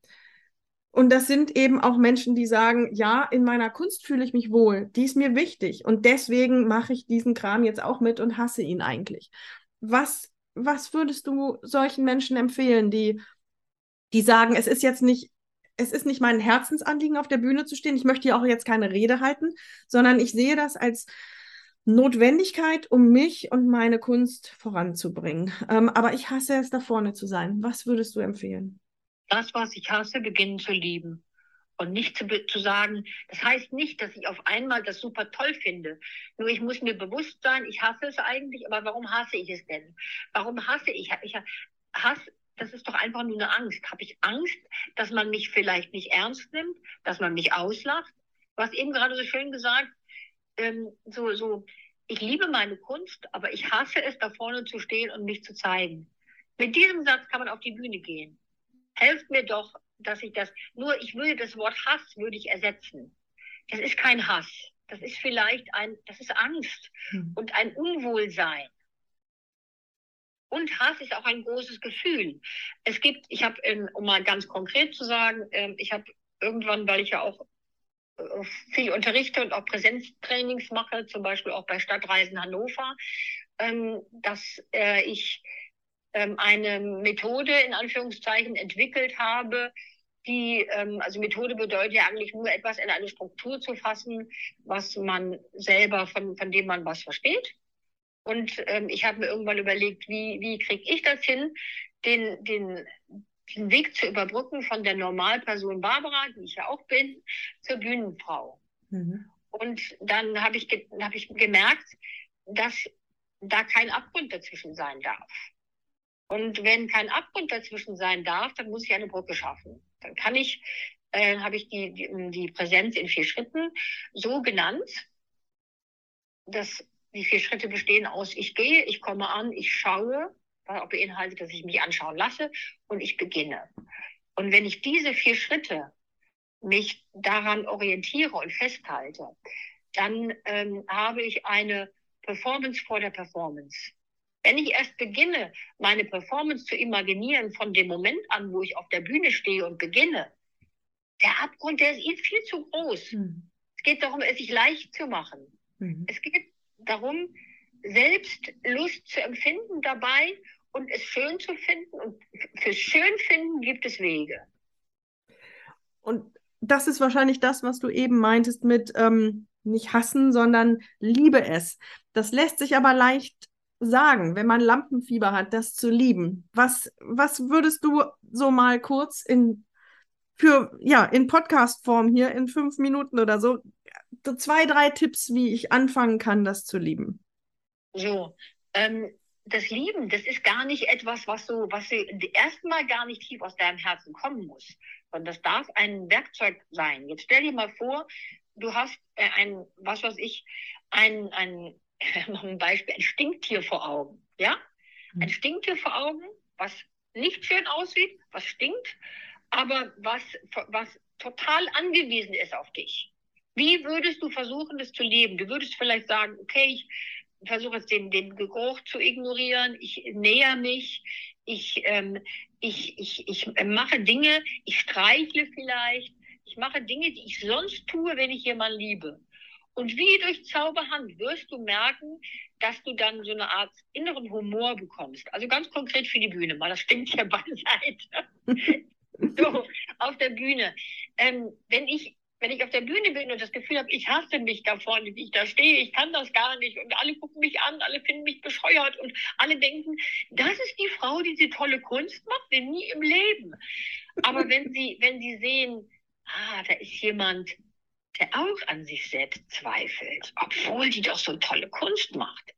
und das sind eben auch Menschen, die sagen, ja, in meiner Kunst fühle ich mich wohl, die ist mir wichtig und deswegen mache ich diesen Kram jetzt auch mit und hasse ihn eigentlich. Was, was würdest du solchen Menschen empfehlen, die die sagen, es ist jetzt nicht, es ist nicht mein Herzensanliegen, auf der Bühne zu stehen. Ich möchte hier auch jetzt keine Rede halten, sondern ich sehe das als Notwendigkeit, um mich und meine Kunst voranzubringen. Ähm, aber ich hasse es, da vorne zu sein. Was würdest du empfehlen? Das, was ich hasse, beginnen zu lieben. Und nicht zu, zu sagen, das heißt nicht, dass ich auf einmal das super toll finde. Nur ich muss mir bewusst sein, ich hasse es eigentlich, aber warum hasse ich es denn? Warum hasse ich? Ich Hass das ist doch einfach nur eine Angst. Habe ich Angst, dass man mich vielleicht nicht ernst nimmt, dass man mich auslacht? Du hast eben gerade so schön gesagt, ähm, so, so, ich liebe meine Kunst, aber ich hasse es, da vorne zu stehen und mich zu zeigen. Mit diesem Satz kann man auf die Bühne gehen. Helft mir doch, dass ich das, nur ich würde das Wort Hass würde ich ersetzen. Das ist kein Hass. Das ist vielleicht ein, das ist Angst hm. und ein Unwohlsein. Und Hass ist auch ein großes Gefühl. Es gibt, ich habe, um mal ganz konkret zu sagen, ähm, ich habe irgendwann, weil ich ja auch äh, viel unterrichte und auch Präsenztrainings mache, zum Beispiel auch bei Stadtreisen Hannover, ähm, dass äh, ich ähm, eine Methode in Anführungszeichen entwickelt habe, die, also Methode bedeutet ja eigentlich nur etwas in eine Struktur zu fassen, was man selber, von, von dem man was versteht. Und ähm, ich habe mir irgendwann überlegt, wie, wie kriege ich das hin, den, den, den Weg zu überbrücken von der Normalperson Barbara, die ich ja auch bin, zur Bühnenfrau. Mhm. Und dann habe ich, hab ich gemerkt, dass da kein Abgrund dazwischen sein darf. Und wenn kein Abgrund dazwischen sein darf, dann muss ich eine Brücke schaffen. Dann kann ich, äh, habe ich die, die, die Präsenz in vier Schritten so genannt, dass die vier Schritte bestehen aus, ich gehe, ich komme an, ich schaue, was auch beinhaltet, dass ich mich anschauen lasse und ich beginne. Und wenn ich diese vier Schritte mich daran orientiere und festhalte, dann ähm, habe ich eine Performance vor der Performance. Wenn ich erst beginne, meine Performance zu imaginieren von dem Moment an, wo ich auf der Bühne stehe und beginne, der Abgrund, der ist viel zu groß. Mhm. Es geht darum, es sich leicht zu machen. Mhm. Es geht darum, selbst Lust zu empfinden dabei und es schön zu finden. Und fürs Schönfinden gibt es Wege. Und das ist wahrscheinlich das, was du eben meintest mit ähm, nicht hassen, sondern liebe es. Das lässt sich aber leicht sagen, wenn man Lampenfieber hat, das zu lieben. Was, was würdest du so mal kurz in für ja in Podcast-Form hier in fünf Minuten oder so zwei, drei Tipps, wie ich anfangen kann, das zu lieben. So, ähm, das Lieben, das ist gar nicht etwas, was so, was erstmal gar nicht tief aus deinem Herzen kommen muss, sondern das darf ein Werkzeug sein. Jetzt stell dir mal vor, du hast äh, ein, was weiß ich, ein, ein, ein Beispiel, ein Stinktier vor Augen, ja? Ein hm. Stinktier vor Augen, was nicht schön aussieht, was stinkt, aber was, was total angewiesen ist auf dich. Wie würdest du versuchen, das zu leben? Du würdest vielleicht sagen, okay, ich versuche jetzt den, den Geruch zu ignorieren, ich näher mich, ich, ähm, ich, ich, ich mache Dinge, ich streichle vielleicht, ich mache Dinge, die ich sonst tue, wenn ich jemanden liebe. Und wie durch Zauberhand wirst du merken, dass du dann so eine Art inneren Humor bekommst. Also ganz konkret für die Bühne mal, das stimmt ja beiseite. so, auf der Bühne. Ähm, wenn ich wenn ich auf der Bühne bin und das Gefühl habe, ich hasse mich da vorne, wie ich da stehe, ich kann das gar nicht und alle gucken mich an, alle finden mich bescheuert und alle denken, das ist die Frau, die diese tolle Kunst macht, denn nie im Leben. Aber wenn sie, wenn sie sehen, ah, da ist jemand, der auch an sich selbst zweifelt, obwohl die doch so tolle Kunst macht,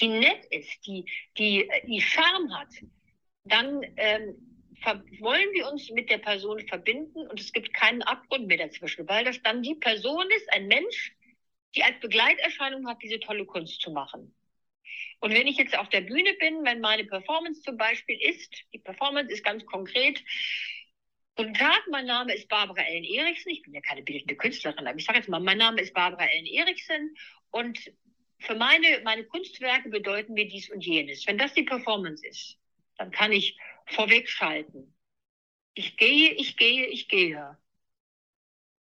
die nett ist, die, die, die Charme hat, dann ähm, wollen wir uns mit der Person verbinden und es gibt keinen Abgrund mehr dazwischen, weil das dann die Person ist, ein Mensch, die als Begleiterscheinung hat, diese tolle Kunst zu machen. Und wenn ich jetzt auf der Bühne bin, wenn meine Performance zum Beispiel ist, die Performance ist ganz konkret, Guten Tag, mein Name ist Barbara Ellen Eriksen. Ich bin ja keine bildende Künstlerin, aber ich sage jetzt mal, mein Name ist Barbara Ellen Eriksen und für meine, meine Kunstwerke bedeuten mir dies und jenes. Wenn das die Performance ist, dann kann ich vorwegschalten. Ich gehe, ich gehe, ich gehe.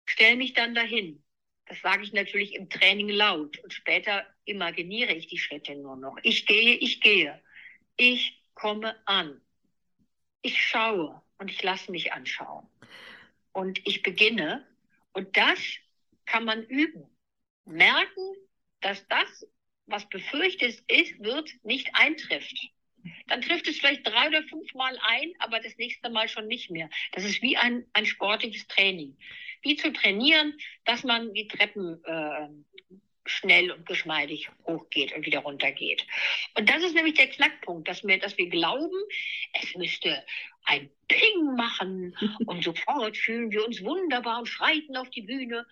Stell mich dann dahin. Das sage ich natürlich im Training laut und später imaginiere ich die Schritte nur noch. Ich gehe, ich gehe. Ich komme an. Ich schaue und ich lasse mich anschauen. Und ich beginne und das kann man üben. Merken, dass das, was befürchtet ist, wird, nicht eintrifft dann trifft es vielleicht drei oder fünf Mal ein, aber das nächste Mal schon nicht mehr. Das ist wie ein, ein sportliches Training. Wie zu trainieren, dass man die Treppen äh, schnell und geschmeidig hochgeht und wieder runtergeht. Und das ist nämlich der Knackpunkt, dass wir, dass wir glauben, es müsste ein Ping machen und sofort fühlen wir uns wunderbar und schreiten auf die Bühne.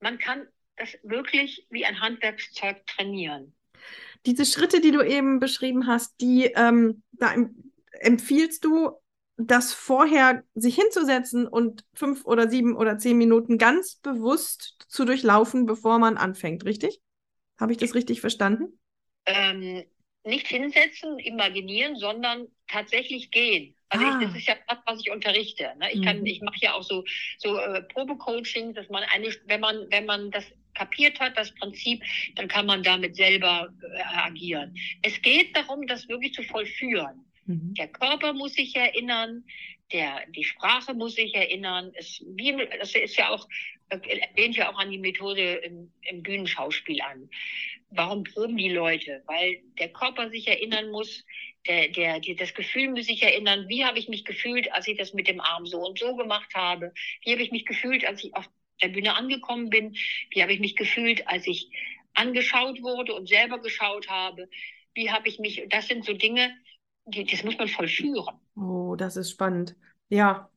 Man kann das wirklich wie ein Handwerkszeug trainieren diese Schritte, die du eben beschrieben hast, die ähm, da empfiehlst du, das vorher sich hinzusetzen und fünf oder sieben oder zehn Minuten ganz bewusst zu durchlaufen, bevor man anfängt, richtig? Habe ich das richtig verstanden? Ähm, nicht hinsetzen, imaginieren, sondern tatsächlich gehen. Also ah. ich, das ist ja das, was ich unterrichte. Ne? Ich kann, mhm. ich mache ja auch so so äh, Probecoaching, dass man eine, wenn man wenn man das kapiert hat, das Prinzip, dann kann man damit selber äh, agieren. Es geht darum, das wirklich zu vollführen. Mhm. Der Körper muss sich erinnern, der, die Sprache muss sich erinnern. Es, wie, das ist ja auch, lehnt ja auch an die Methode im, im Bühnenschauspiel an. Warum proben die Leute? Weil der Körper sich erinnern muss, der, der, die, das Gefühl muss sich erinnern, wie habe ich mich gefühlt, als ich das mit dem Arm so und so gemacht habe? Wie habe ich mich gefühlt, als ich auf der Bühne angekommen bin? Wie habe ich mich gefühlt, als ich angeschaut wurde und selber geschaut habe? Wie habe ich mich, das sind so Dinge, das muss man vollführen. Oh, das ist spannend. Ja.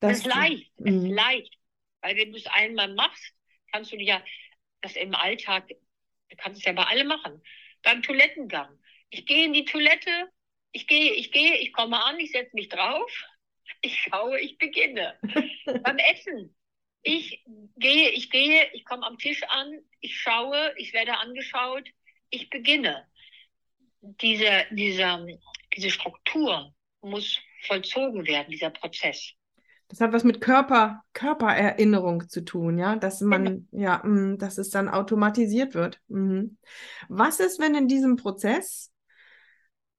Das, das ist leicht, das ist mhm. leicht. Weil wenn du es einmal machst, kannst du ja das im Alltag, du kannst es ja bei allem machen. Beim Toilettengang. Ich gehe in die Toilette, ich gehe, ich gehe, ich komme an, ich setze mich drauf, ich schaue, ich beginne. Beim Essen. Ich gehe, ich gehe, ich komme am Tisch an, ich schaue, ich werde angeschaut, ich beginne. Diese, diese, diese Struktur muss vollzogen werden, dieser Prozess. Das hat was mit Körper, Körpererinnerung zu tun, ja, dass man, genau. ja, mh, dass es dann automatisiert wird. Mhm. Was ist, wenn in diesem Prozess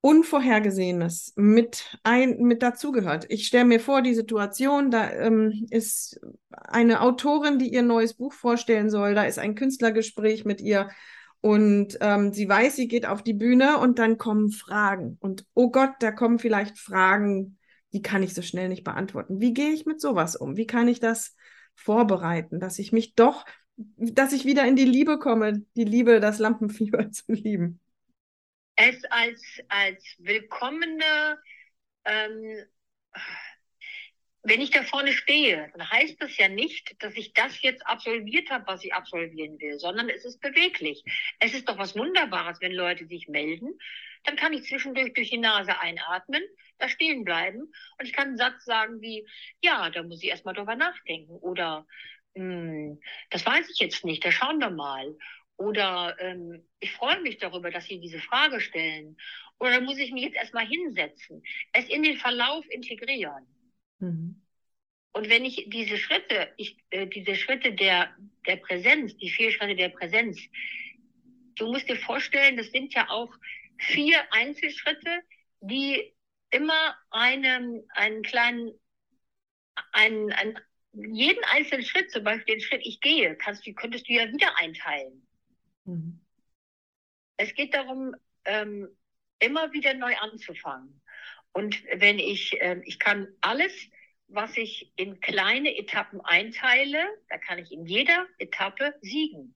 Unvorhergesehenes mit, ein, mit dazugehört. Ich stelle mir vor, die Situation, da ähm, ist eine Autorin, die ihr neues Buch vorstellen soll, da ist ein Künstlergespräch mit ihr und ähm, sie weiß, sie geht auf die Bühne und dann kommen Fragen. Und oh Gott, da kommen vielleicht Fragen, die kann ich so schnell nicht beantworten. Wie gehe ich mit sowas um? Wie kann ich das vorbereiten, dass ich mich doch, dass ich wieder in die Liebe komme, die Liebe, das Lampenfieber zu lieben? es als, als willkommene, ähm, wenn ich da vorne stehe, dann heißt das ja nicht, dass ich das jetzt absolviert habe, was ich absolvieren will, sondern es ist beweglich. Es ist doch was Wunderbares, wenn Leute sich melden. Dann kann ich zwischendurch durch die Nase einatmen, da stehen bleiben und ich kann einen Satz sagen wie, ja, da muss ich erstmal drüber nachdenken oder hm, das weiß ich jetzt nicht, da schauen wir mal. Oder ähm, ich freue mich darüber, dass Sie diese Frage stellen. Oder muss ich mich jetzt erstmal hinsetzen, es in den Verlauf integrieren. Mhm. Und wenn ich diese Schritte, ich, äh, diese Schritte der, der Präsenz, die vier Schritte der Präsenz, du musst dir vorstellen, das sind ja auch vier Einzelschritte, die immer einen, einen kleinen, einen, einen, jeden einzelnen Schritt, zum Beispiel den Schritt ich gehe, kannst du, könntest du ja wieder einteilen. Mhm. Es geht darum, ähm, immer wieder neu anzufangen. Und wenn ich, äh, ich kann alles, was ich in kleine Etappen einteile, da kann ich in jeder Etappe siegen.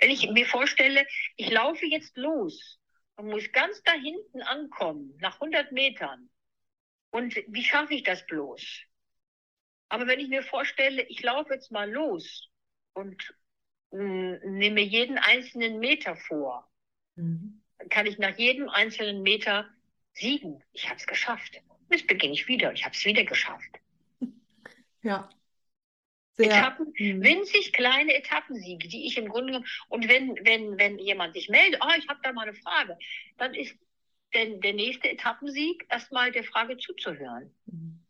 Wenn ich mir vorstelle, ich laufe jetzt los und muss ganz da hinten ankommen, nach 100 Metern. Und wie schaffe ich das bloß? Aber wenn ich mir vorstelle, ich laufe jetzt mal los und mh, nehme jeden einzelnen Meter vor, mhm. dann kann ich nach jedem einzelnen Meter siegen. Ich habe es geschafft. Jetzt beginne ich wieder. Ich habe es wieder geschafft. Ja. Sehr, Etappen, mh. winzig kleine Etappensiege, die ich im Grunde genommen, und wenn, wenn, wenn jemand sich meldet, oh, ich habe da mal eine Frage, dann ist denn der nächste Etappensieg erstmal der Frage zuzuhören. Mhm.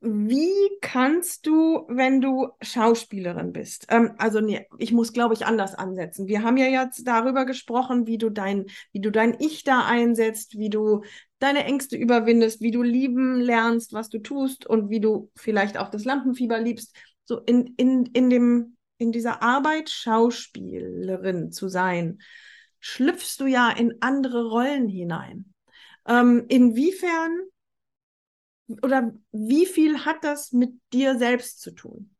Wie kannst du, wenn du Schauspielerin bist, ähm, also nee, ich muss, glaube ich, anders ansetzen. Wir haben ja jetzt darüber gesprochen, wie du dein, wie du dein Ich da einsetzt, wie du deine Ängste überwindest, wie du lieben lernst, was du tust und wie du vielleicht auch das Lampenfieber liebst. So in, in, in, dem, in dieser Arbeit Schauspielerin zu sein, schlüpfst du ja in andere Rollen hinein. Ähm, inwiefern oder wie viel hat das mit dir selbst zu tun?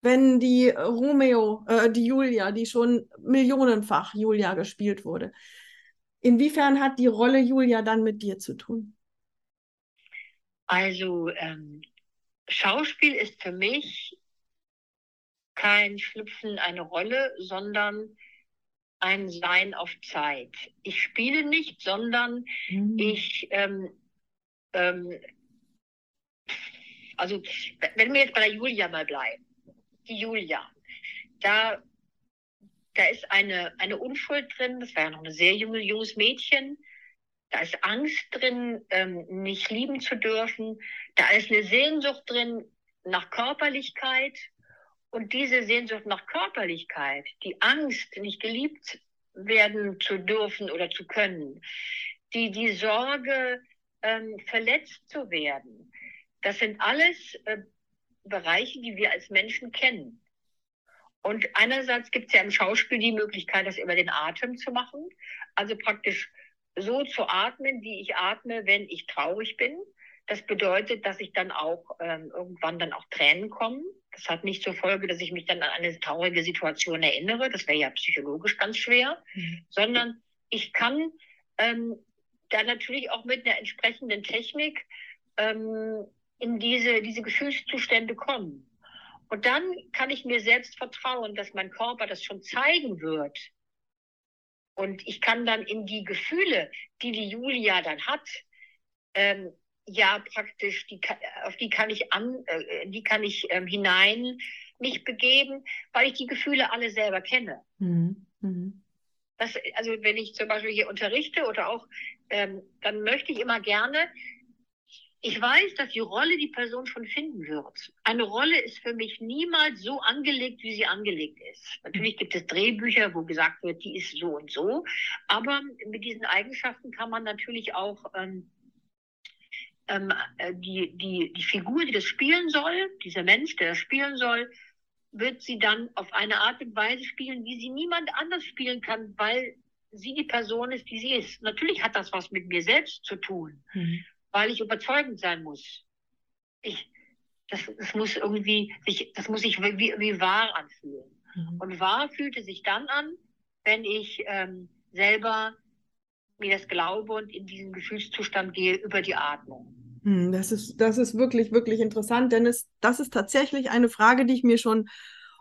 Wenn die Romeo, äh, die Julia, die schon millionenfach Julia gespielt wurde, inwiefern hat die Rolle Julia dann mit dir zu tun? Also ähm, Schauspiel ist für mich kein Schlüpfen eine Rolle, sondern ein Sein auf Zeit. Ich spiele nicht, sondern mhm. ich ähm, ähm, also wenn wir jetzt bei der Julia mal bleiben, die Julia, da, da ist eine, eine Unschuld drin, das war ja noch ein sehr junge, junges Mädchen, da ist Angst drin, ähm, nicht lieben zu dürfen, da ist eine Sehnsucht drin nach Körperlichkeit. Und diese Sehnsucht nach Körperlichkeit, die Angst, nicht geliebt werden zu dürfen oder zu können, die, die Sorge, ähm, verletzt zu werden, das sind alles äh, Bereiche, die wir als Menschen kennen. Und einerseits gibt es ja im Schauspiel die Möglichkeit, das über den Atem zu machen. Also praktisch so zu atmen, wie ich atme, wenn ich traurig bin. Das bedeutet, dass ich dann auch ähm, irgendwann dann auch Tränen kommen. Das hat nicht zur Folge, dass ich mich dann an eine traurige Situation erinnere. Das wäre ja psychologisch ganz schwer. Mhm. Sondern ich kann ähm, da natürlich auch mit einer entsprechenden Technik ähm, in diese, diese Gefühlszustände kommen. Und dann kann ich mir selbst vertrauen, dass mein Körper das schon zeigen wird. Und ich kann dann in die Gefühle, die die Julia dann hat, ähm, ja praktisch, die, auf die kann ich an, äh, die kann ich ähm, hinein mich begeben, weil ich die Gefühle alle selber kenne. Mhm. Mhm. Das, also wenn ich zum Beispiel hier unterrichte oder auch, ähm, dann möchte ich immer gerne, ich weiß, dass die Rolle die Person schon finden wird. Eine Rolle ist für mich niemals so angelegt, wie sie angelegt ist. Natürlich gibt es Drehbücher, wo gesagt wird, die ist so und so. Aber mit diesen Eigenschaften kann man natürlich auch ähm, ähm, äh, die, die, die Figur, die das spielen soll, dieser Mensch, der das spielen soll, wird sie dann auf eine Art und Weise spielen, wie sie niemand anders spielen kann, weil sie die Person ist, die sie ist. Natürlich hat das was mit mir selbst zu tun. Mhm weil ich überzeugend sein muss. Ich, das, das muss irgendwie sich, das muss sich wie, wie wahr anfühlen. Mhm. Und wahr fühlte sich dann an, wenn ich ähm, selber mir das glaube und in diesen Gefühlszustand gehe über die Atmung. Hm, das ist, das ist wirklich, wirklich interessant, denn es, das ist tatsächlich eine Frage, die ich mir schon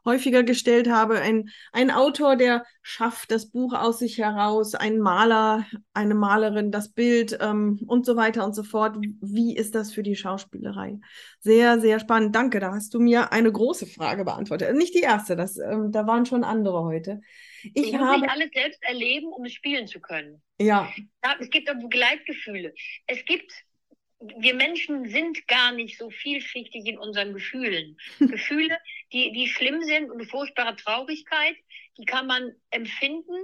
häufiger gestellt habe. Ein, ein Autor, der schafft das Buch aus sich heraus, ein Maler, eine Malerin, das Bild ähm, und so weiter und so fort. Wie ist das für die Schauspielerei? Sehr, sehr spannend. Danke, da hast du mir eine große Frage beantwortet. Nicht die erste, das, ähm, da waren schon andere heute. Ich, ich habe alles selbst erleben, um es spielen zu können. Ja. Es gibt auch Begleitgefühle. Es gibt wir Menschen sind gar nicht so vielschichtig in unseren Gefühlen. Gefühle, die, die schlimm sind und eine furchtbare Traurigkeit, die kann man empfinden.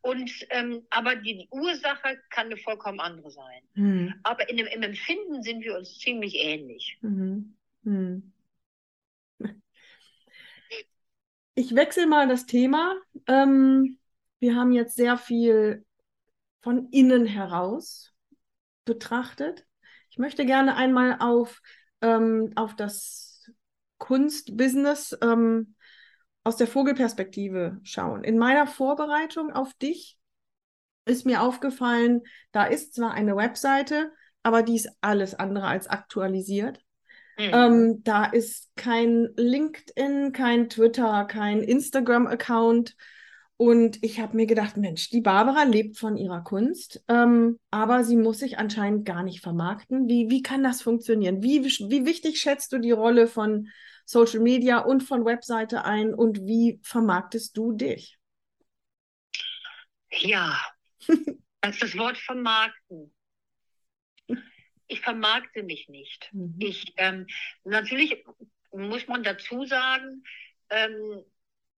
Und, ähm, aber die, die, Ursache kann eine vollkommen andere sein. Mhm. Aber in dem, im Empfinden sind wir uns ziemlich ähnlich. Mhm. Mhm. Ich wechsle mal das Thema. Ähm, wir haben jetzt sehr viel von innen heraus betrachtet. Ich möchte gerne einmal auf, ähm, auf das Kunstbusiness ähm, aus der Vogelperspektive schauen. In meiner Vorbereitung auf dich ist mir aufgefallen, da ist zwar eine Webseite, aber die ist alles andere als aktualisiert. Mhm. Ähm, da ist kein LinkedIn, kein Twitter, kein Instagram-Account. Und ich habe mir gedacht, Mensch, die Barbara lebt von ihrer Kunst, ähm, aber sie muss sich anscheinend gar nicht vermarkten. Wie, wie kann das funktionieren? Wie, wie wichtig schätzt du die Rolle von Social Media und von Webseite ein und wie vermarktest du dich? Ja, das ist das Wort vermarkten. Ich vermarkte mich nicht. Mhm. Ich, ähm, natürlich muss man dazu sagen, ähm,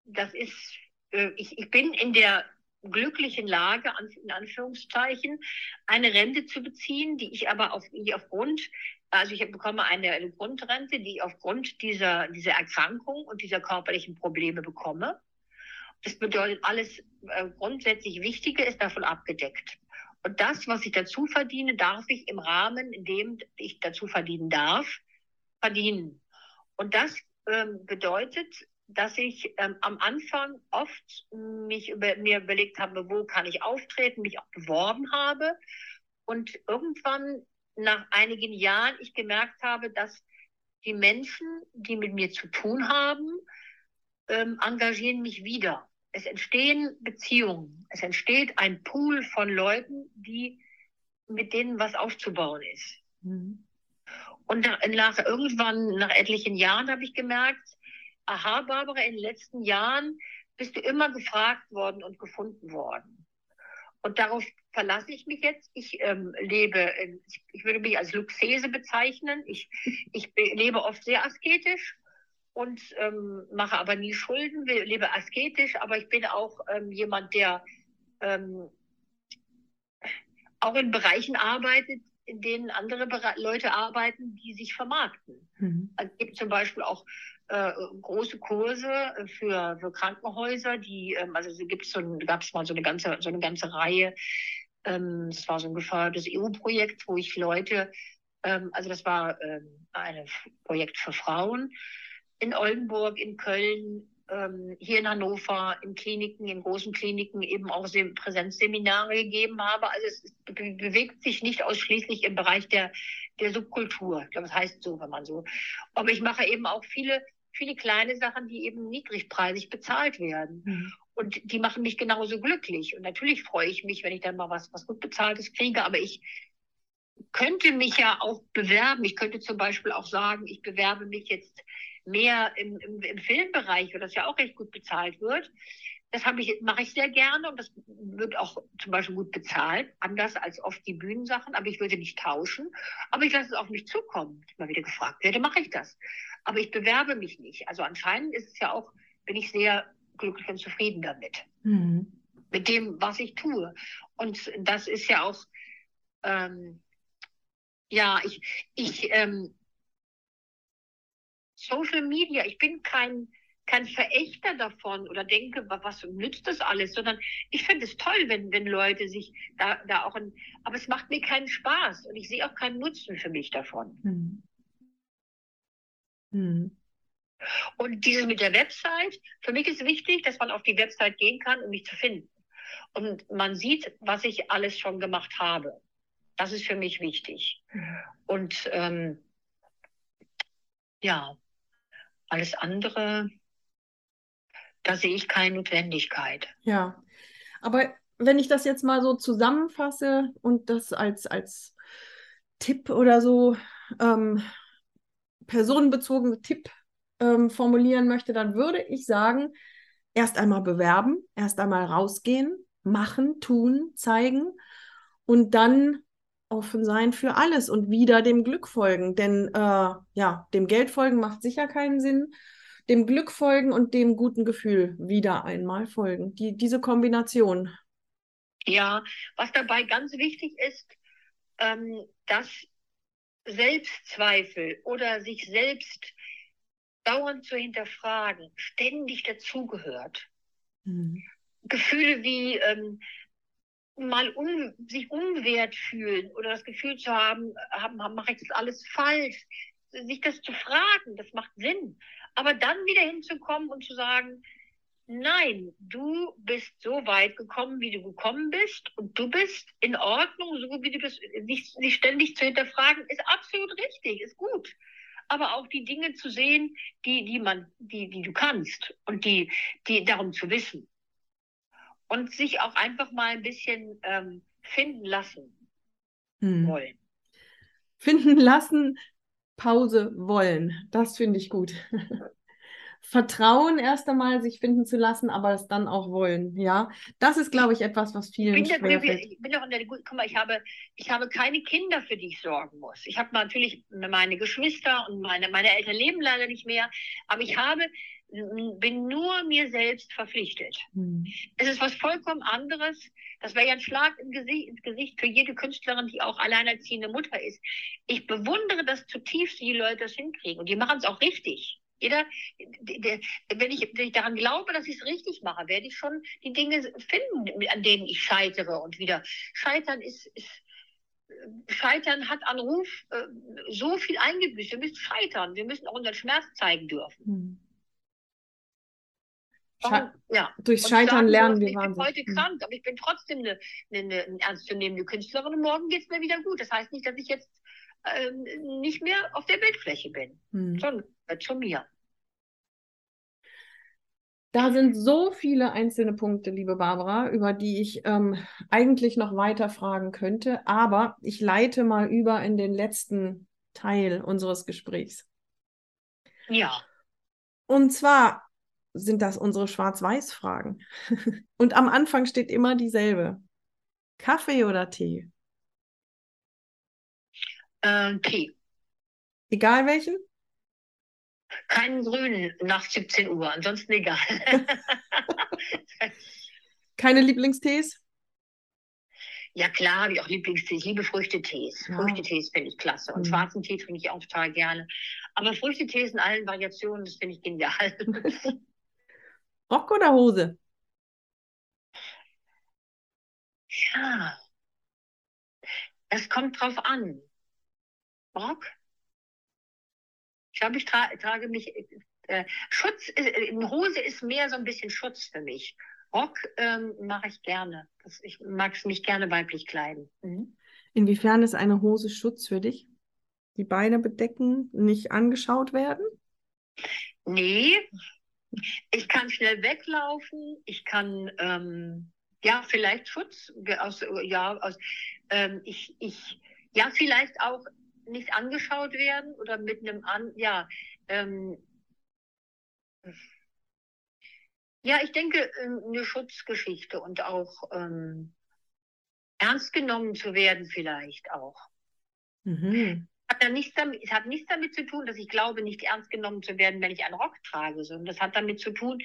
das ist ich, ich bin in der glücklichen Lage, in Anführungszeichen, eine Rente zu beziehen, die ich aber auf, die aufgrund, also ich bekomme eine, eine Grundrente, die ich aufgrund dieser, dieser Erkrankung und dieser körperlichen Probleme bekomme. Das bedeutet, alles äh, grundsätzlich Wichtige ist davon abgedeckt. Und das, was ich dazu verdiene, darf ich im Rahmen, in dem ich dazu verdienen darf, verdienen. Und das ähm, bedeutet, dass ich ähm, am Anfang oft mich über, mir überlegt habe, wo kann ich auftreten, mich auch beworben habe. Und irgendwann nach einigen Jahren ich gemerkt habe, dass die Menschen, die mit mir zu tun haben, ähm, engagieren mich wieder. Es entstehen Beziehungen. Es entsteht ein Pool von Leuten, die mit denen was aufzubauen ist. Mhm. Und nach, nach irgendwann, nach etlichen Jahren habe ich gemerkt, aha, Barbara, in den letzten Jahren bist du immer gefragt worden und gefunden worden. Und darauf verlasse ich mich jetzt. Ich ähm, lebe, ich, ich, würde mich als Luxese bezeichnen. Ich, ich lebe oft sehr asketisch und ähm, mache aber nie Schulden, lebe asketisch, aber ich bin auch ähm, jemand, der ähm, auch in Bereichen arbeitet, in denen andere Leute arbeiten, die sich vermarkten. Mhm. Also es gibt zum Beispiel auch äh, große Kurse für, für Krankenhäuser, die, ähm, also gibt es so, gab es mal so eine ganze, so eine ganze Reihe, ähm, das war so ein gefördertes EU-Projekt, wo ich Leute, ähm, also das war ähm, ein Projekt für Frauen in Oldenburg, in Köln, ähm, hier in Hannover, in Kliniken, in großen Kliniken eben auch Präsenzseminare gegeben habe. Also es be bewegt sich nicht ausschließlich im Bereich der, der Subkultur. Ich glaube, das heißt so, wenn man so. Aber ich mache eben auch viele viele kleine Sachen, die eben niedrigpreisig bezahlt werden. Mhm. Und die machen mich genauso glücklich. Und natürlich freue ich mich, wenn ich dann mal was, was gut bezahltes kriege. Aber ich könnte mich ja auch bewerben. Ich könnte zum Beispiel auch sagen, ich bewerbe mich jetzt mehr im, im, im Filmbereich, wo das ja auch recht gut bezahlt wird. Das ich, mache ich sehr gerne und das wird auch zum Beispiel gut bezahlt, anders als oft die Bühnensachen, aber ich würde nicht tauschen. Aber ich lasse es auf mich zukommen. Wenn ich mal wieder gefragt werde, mache ich das aber ich bewerbe mich nicht. Also anscheinend ist es ja auch, bin ich sehr glücklich und zufrieden damit. Mhm. Mit dem, was ich tue. Und das ist ja auch, ähm, ja, ich, ich, ähm, Social Media, ich bin kein, kein Verächter davon oder denke, was nützt das alles, sondern ich finde es toll, wenn, wenn Leute sich da, da auch, ein, aber es macht mir keinen Spaß und ich sehe auch keinen Nutzen für mich davon. Mhm. Mhm. Und dieses mit der Website, für mich ist wichtig, dass man auf die Website gehen kann, um mich zu finden. und man sieht, was ich alles schon gemacht habe. Das ist für mich wichtig. Und ähm, ja, alles andere, da sehe ich keine Notwendigkeit. Ja, aber wenn ich das jetzt mal so zusammenfasse und das als, als Tipp oder so ähm, personenbezogene Tipp ähm, formulieren möchte, dann würde ich sagen, erst einmal bewerben, erst einmal rausgehen, machen, tun, zeigen und dann offen sein für alles und wieder dem Glück folgen. Denn äh, ja, dem Geld folgen macht sicher keinen Sinn. Dem Glück folgen und dem guten Gefühl wieder einmal folgen. Die, diese Kombination. Ja, was dabei ganz wichtig ist, ähm, dass Selbstzweifel oder sich selbst dauernd zu hinterfragen, ständig dazugehört. Mhm. Gefühle wie ähm, mal un, sich unwert fühlen oder das Gefühl zu haben, haben, haben mache ich das alles falsch, sich das zu fragen, das macht Sinn. Aber dann wieder hinzukommen und zu sagen, nein, du bist so weit gekommen, wie du gekommen bist und du bist in Ordnung, so wie du bist. Sich, sich ständig zu hinterfragen, ist absolut richtig, ist gut aber auch die Dinge zu sehen, die, die man, die, die du kannst und die, die darum zu wissen. Und sich auch einfach mal ein bisschen ähm, finden lassen hm. wollen. Finden lassen, Pause wollen. Das finde ich gut. Vertrauen erst einmal, sich finden zu lassen, aber es dann auch wollen. Ja, das ist, glaube ich, etwas, was vielen ich bin, ich bin doch in der, guck mal, ich habe, ich habe keine Kinder, für die ich sorgen muss. Ich habe natürlich meine Geschwister und meine, meine Eltern leben leider nicht mehr, aber ich habe, bin nur mir selbst verpflichtet. Hm. Es ist was vollkommen anderes. Das wäre ja ein Schlag im Gesicht, ins Gesicht für jede Künstlerin, die auch alleinerziehende Mutter ist. Ich bewundere das zutiefst, wie die Leute das hinkriegen. Und die machen es auch richtig. Jeder, der, wenn, ich, wenn ich daran glaube, dass ich es richtig mache, werde ich schon die Dinge finden, an denen ich scheitere und wieder. Scheitern ist, ist Scheitern hat an Ruf äh, so viel eingebüßt. Wir müssen scheitern. Wir müssen auch unseren Schmerz zeigen dürfen. Hm. Warum, ja. Durchs Scheitern sagen, lernen wir Ich bin heute hm. krank, aber ich bin trotzdem eine, eine, eine ernstzunehmende Künstlerin und morgen geht es mir wieder gut. Das heißt nicht, dass ich jetzt ähm, nicht mehr auf der Bildfläche bin, hm. sondern zu mir. Da sind so viele einzelne Punkte, liebe Barbara, über die ich ähm, eigentlich noch weiter fragen könnte, aber ich leite mal über in den letzten Teil unseres Gesprächs. Ja. Und zwar sind das unsere Schwarz-Weiß-Fragen. Und am Anfang steht immer dieselbe. Kaffee oder Tee? Äh, Tee. Egal welchen? Keinen grünen nach 17 Uhr, ansonsten egal. Keine Lieblingstees? Ja, klar, habe ich auch Lieblingstees. Ich liebe Früchtetees. Ja. Früchtetees finde ich klasse. Und mhm. schwarzen Tee trinke ich auch total gerne. Aber Früchtetees in allen Variationen, das finde ich genial. Rock oder Hose? Ja, es kommt drauf an. Rock? Ich glaube, ich tra trage mich. Äh, Schutz, äh, Hose ist mehr so ein bisschen Schutz für mich. Rock ähm, mache ich gerne. Das, ich mag es mich gerne weiblich kleiden. Mhm. Inwiefern ist eine Hose Schutz für dich? Die Beine bedecken, nicht angeschaut werden? Nee. Ich kann schnell weglaufen. Ich kann, ähm, ja, vielleicht Schutz. Aus, ja, aus, ähm, ich, ich, ja, vielleicht auch nicht angeschaut werden oder mit einem an, ja, ähm, ja, ich denke, ähm, eine Schutzgeschichte und auch ähm, ernst genommen zu werden vielleicht auch. Mhm hat ja nichts damit, es hat nichts damit zu tun, dass ich glaube, nicht ernst genommen zu werden, wenn ich einen Rock trage, sondern das hat damit zu tun,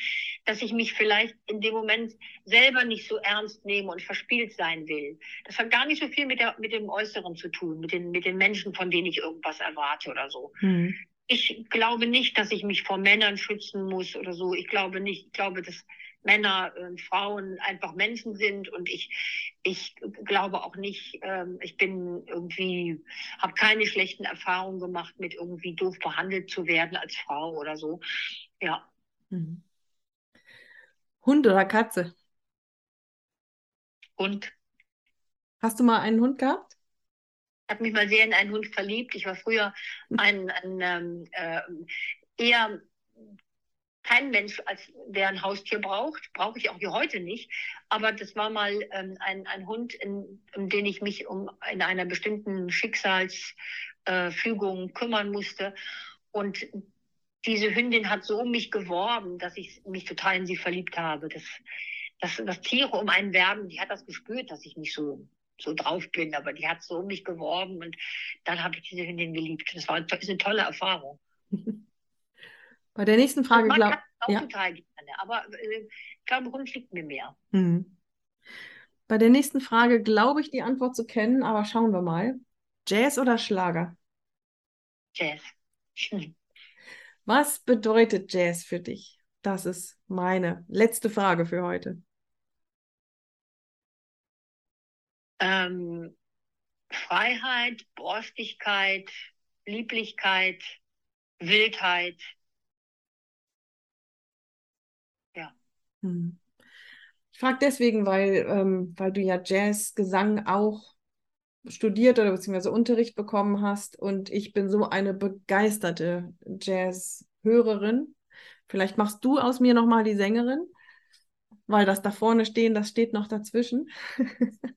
dass ich mich vielleicht in dem Moment selber nicht so ernst nehme und verspielt sein will. Das hat gar nicht so viel mit, der, mit dem Äußeren zu tun, mit den, mit den Menschen, von denen ich irgendwas erwarte oder so. Mhm. Ich glaube nicht, dass ich mich vor Männern schützen muss oder so. Ich glaube nicht, ich glaube, dass Männer und Frauen einfach Menschen sind und ich, ich glaube auch nicht, ähm, ich bin irgendwie, habe keine schlechten Erfahrungen gemacht, mit irgendwie doof behandelt zu werden als Frau oder so. Ja. Mhm. Hund oder Katze? Hund. Hast du mal einen Hund gehabt? Ich habe mich mal sehr in einen Hund verliebt. Ich war früher ein, ein ähm, äh, eher kein Mensch, als der ein Haustier braucht. Brauche ich auch wie heute nicht. Aber das war mal ähm, ein, ein Hund, in, um den ich mich um in einer bestimmten Schicksalsfügung äh, kümmern musste. Und diese Hündin hat so um mich geworben, dass ich mich total in sie verliebt habe. Das, das, das Tiere um einen werben, die hat das gespürt, dass ich nicht so so drauf bin, aber die hat so um mich geworben und dann habe ich diese Hündin geliebt. Das war ist eine tolle Erfahrung. Bei der nächsten Frage glaube ich. ja. total gerne, aber äh, liegt mir mehr. Mhm. Bei der nächsten Frage glaube ich die Antwort zu kennen, aber schauen wir mal. Jazz oder Schlager? Jazz. Hm. Was bedeutet Jazz für dich? Das ist meine letzte Frage für heute. Ähm, Freiheit, Borstigkeit, Lieblichkeit, Wildheit. Hm. Ich frage deswegen, weil, ähm, weil du ja Jazzgesang auch studiert oder beziehungsweise Unterricht bekommen hast und ich bin so eine begeisterte Jazz-Hörerin. Vielleicht machst du aus mir nochmal die Sängerin, weil das da vorne stehen, das steht noch dazwischen.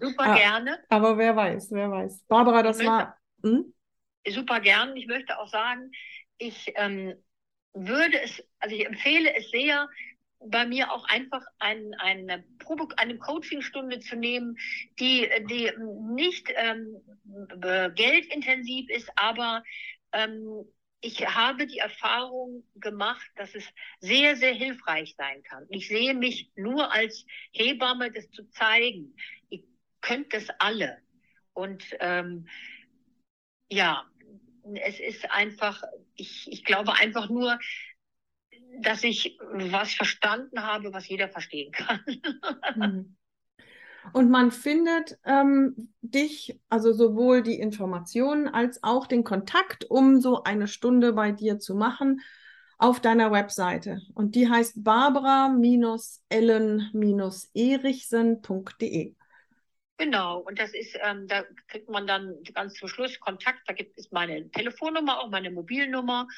Super ah, gerne. Aber wer weiß, wer weiß. Barbara, das möchte, war. Hm? Super gern. Ich möchte auch sagen, ich ähm, würde es, also ich empfehle es sehr, bei mir auch einfach ein, eine, Probe, eine Coachingstunde zu nehmen, die, die nicht ähm, geldintensiv ist, aber ähm, ich habe die Erfahrung gemacht, dass es sehr, sehr hilfreich sein kann. Ich sehe mich nur als Hebamme, das zu zeigen. Ihr könnt das alle. Und ähm, ja, es ist einfach, ich, ich glaube einfach nur, dass ich was verstanden habe, was jeder verstehen kann. Mhm. Und man findet ähm, dich, also sowohl die Informationen als auch den Kontakt, um so eine Stunde bei dir zu machen, auf deiner Webseite. Und die heißt barbara-ellen-erichsen.de. Genau, und das ist, ähm, da kriegt man dann ganz zum Schluss Kontakt. Da gibt es meine Telefonnummer, auch meine Mobilnummer.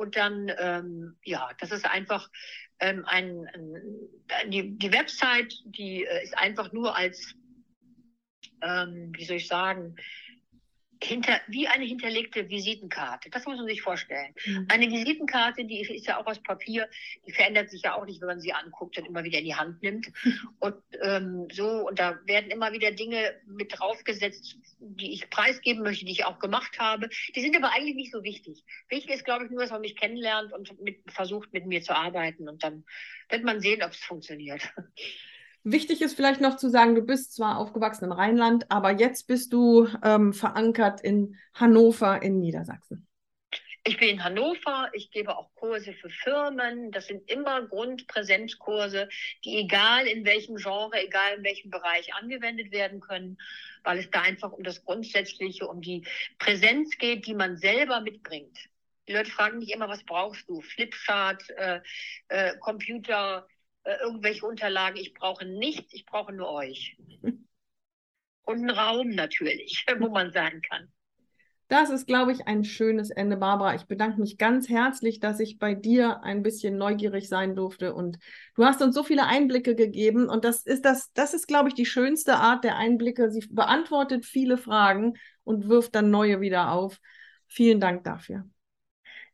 Und dann, ähm, ja, das ist einfach ähm, ein, ein, die, die Website, die äh, ist einfach nur als, ähm, wie soll ich sagen, hinter, wie eine hinterlegte Visitenkarte. Das muss man sich vorstellen. Mhm. Eine Visitenkarte, die ist ja auch aus Papier, die verändert sich ja auch nicht, wenn man sie anguckt und immer wieder in die Hand nimmt. Und ähm, so, und da werden immer wieder Dinge mit draufgesetzt, die ich preisgeben möchte, die ich auch gemacht habe. Die sind aber eigentlich nicht so wichtig. Wichtig ist, glaube ich, nur, dass man mich kennenlernt und mit, versucht, mit mir zu arbeiten. Und dann wird man sehen, ob es funktioniert. Wichtig ist vielleicht noch zu sagen, du bist zwar aufgewachsen im Rheinland, aber jetzt bist du ähm, verankert in Hannover in Niedersachsen. Ich bin in Hannover, ich gebe auch Kurse für Firmen. Das sind immer Grundpräsenzkurse, die egal in welchem Genre, egal in welchem Bereich angewendet werden können, weil es da einfach um das Grundsätzliche, um die Präsenz geht, die man selber mitbringt. Die Leute fragen mich immer, was brauchst du? Flipchart, äh, äh, Computer, äh, irgendwelche Unterlagen. Ich brauche nichts, ich brauche nur euch. Und einen Raum natürlich, wo man sein kann. Das ist, glaube ich, ein schönes Ende, Barbara. Ich bedanke mich ganz herzlich, dass ich bei dir ein bisschen neugierig sein durfte. Und du hast uns so viele Einblicke gegeben. Und das ist das, das ist, glaube ich, die schönste Art der Einblicke. Sie beantwortet viele Fragen und wirft dann neue wieder auf. Vielen Dank dafür.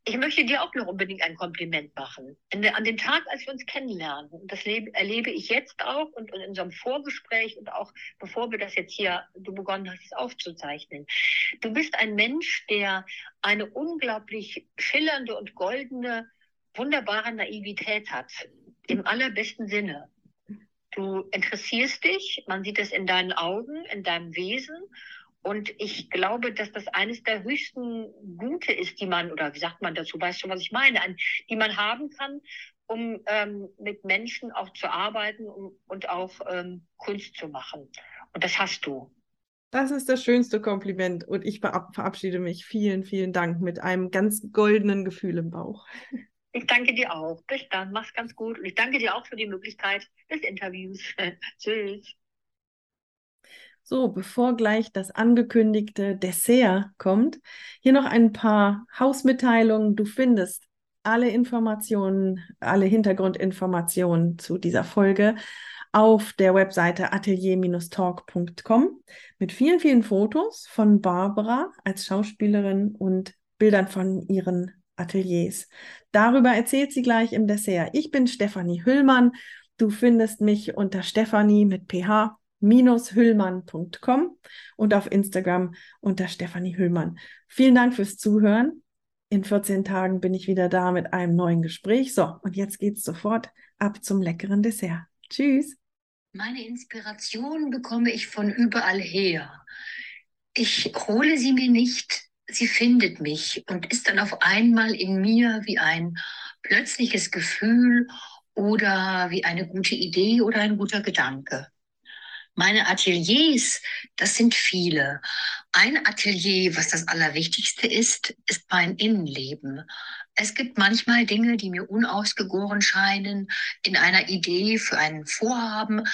Ich möchte dir auch noch unbedingt ein Kompliment machen. an dem Tag, als wir uns kennenlernen, und das erlebe ich jetzt auch und, in unserem Vorgespräch und auch bevor wir das jetzt hier, du begonnen hast, es aufzuzeichnen. Du bist ein Mensch, der eine unglaublich schillernde und goldene, wunderbare Naivität hat. Im allerbesten Sinne. Du interessierst dich, man sieht es in deinen Augen, in deinem Wesen und ich glaube, dass das eines der höchsten Gute ist, die man, oder wie sagt man dazu, weißt du, was ich meine, die man haben kann, um ähm, mit Menschen auch zu arbeiten um, und auch ähm, Kunst zu machen. Und das hast du. Das ist das schönste Kompliment und ich verabschiede mich. Vielen, vielen Dank mit einem ganz goldenen Gefühl im Bauch. Ich danke dir auch. Bis dann. Mach's ganz gut. Und ich danke dir auch für die Möglichkeit des Interviews. Tschüss. So, bevor gleich das angekündigte Dessert kommt, hier noch ein paar Hausmitteilungen. Du findest alle Informationen, alle Hintergrundinformationen zu dieser Folge auf der Webseite atelier-talk.com mit vielen, vielen Fotos von Barbara als Schauspielerin und Bildern von ihren Ateliers. Darüber erzählt sie gleich im Dessert. Ich bin Stefanie Hüllmann. Du findest mich unter Stefanie mit ph hüllmann.com und auf Instagram unter Stefanie Hüllmann. Vielen Dank fürs Zuhören. In 14 Tagen bin ich wieder da mit einem neuen Gespräch. So, und jetzt geht's sofort ab zum leckeren Dessert. Tschüss. Meine Inspiration bekomme ich von überall her. Ich hole sie mir nicht, sie findet mich und ist dann auf einmal in mir wie ein plötzliches Gefühl oder wie eine gute Idee oder ein guter Gedanke. Meine Ateliers, das sind viele. Ein Atelier, was das Allerwichtigste ist, ist mein Innenleben. Es gibt manchmal Dinge, die mir unausgegoren scheinen in einer Idee für ein Vorhaben.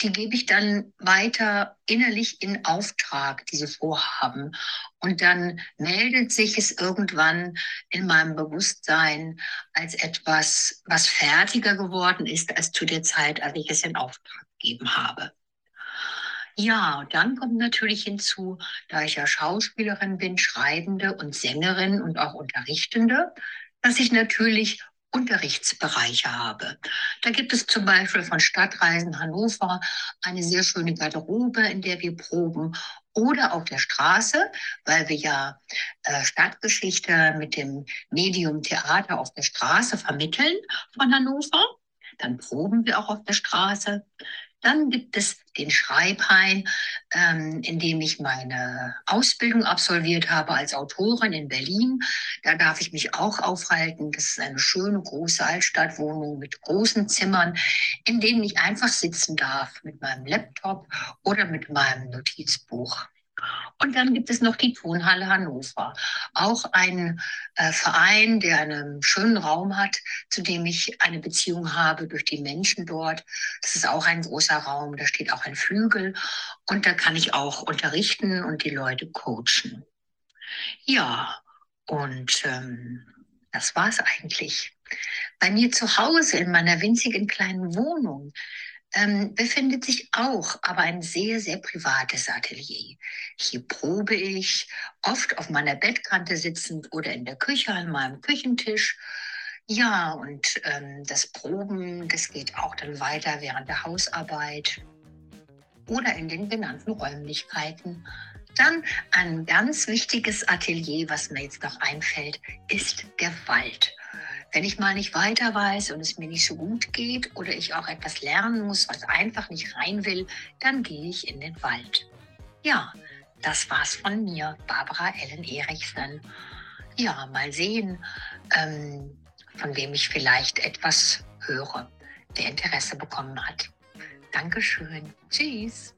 Die gebe ich dann weiter innerlich in Auftrag, diese Vorhaben. Und dann meldet sich es irgendwann in meinem Bewusstsein als etwas, was fertiger geworden ist als zu der Zeit, als ich es in Auftrag gegeben habe. Ja, dann kommt natürlich hinzu, da ich ja Schauspielerin bin, Schreibende und Sängerin und auch Unterrichtende, dass ich natürlich Unterrichtsbereiche habe. Da gibt es zum Beispiel von Stadtreisen Hannover eine sehr schöne Garderobe, in der wir proben oder auf der Straße, weil wir ja äh, Stadtgeschichte mit dem Medium Theater auf der Straße vermitteln von Hannover. Dann proben wir auch auf der Straße. Dann gibt es den Schreibhain, ähm, in dem ich meine Ausbildung absolviert habe als Autorin in Berlin. Da darf ich mich auch aufhalten. Das ist eine schöne große Altstadtwohnung mit großen Zimmern, in denen ich einfach sitzen darf mit meinem Laptop oder mit meinem Notizbuch. Und dann gibt es noch die Tonhalle Hannover, auch ein äh, Verein, der einen schönen Raum hat, zu dem ich eine Beziehung habe durch die Menschen dort. Das ist auch ein großer Raum, da steht auch ein Flügel und da kann ich auch unterrichten und die Leute coachen. Ja, und ähm, das war es eigentlich. Bei mir zu Hause in meiner winzigen kleinen Wohnung ähm, befindet sich auch aber ein sehr, sehr privates Atelier. Hier probe ich, oft auf meiner Bettkante sitzend oder in der Küche an meinem Küchentisch. Ja, und ähm, das Proben, das geht auch dann weiter während der Hausarbeit oder in den genannten Räumlichkeiten. Dann ein ganz wichtiges Atelier, was mir jetzt noch einfällt, ist der Wald. Wenn ich mal nicht weiter weiß und es mir nicht so gut geht oder ich auch etwas lernen muss, was einfach nicht rein will, dann gehe ich in den Wald. Ja, das war's von mir, Barbara Ellen Erichsen. Ja, mal sehen, ähm, von wem ich vielleicht etwas höre, der Interesse bekommen hat. Dankeschön. Tschüss.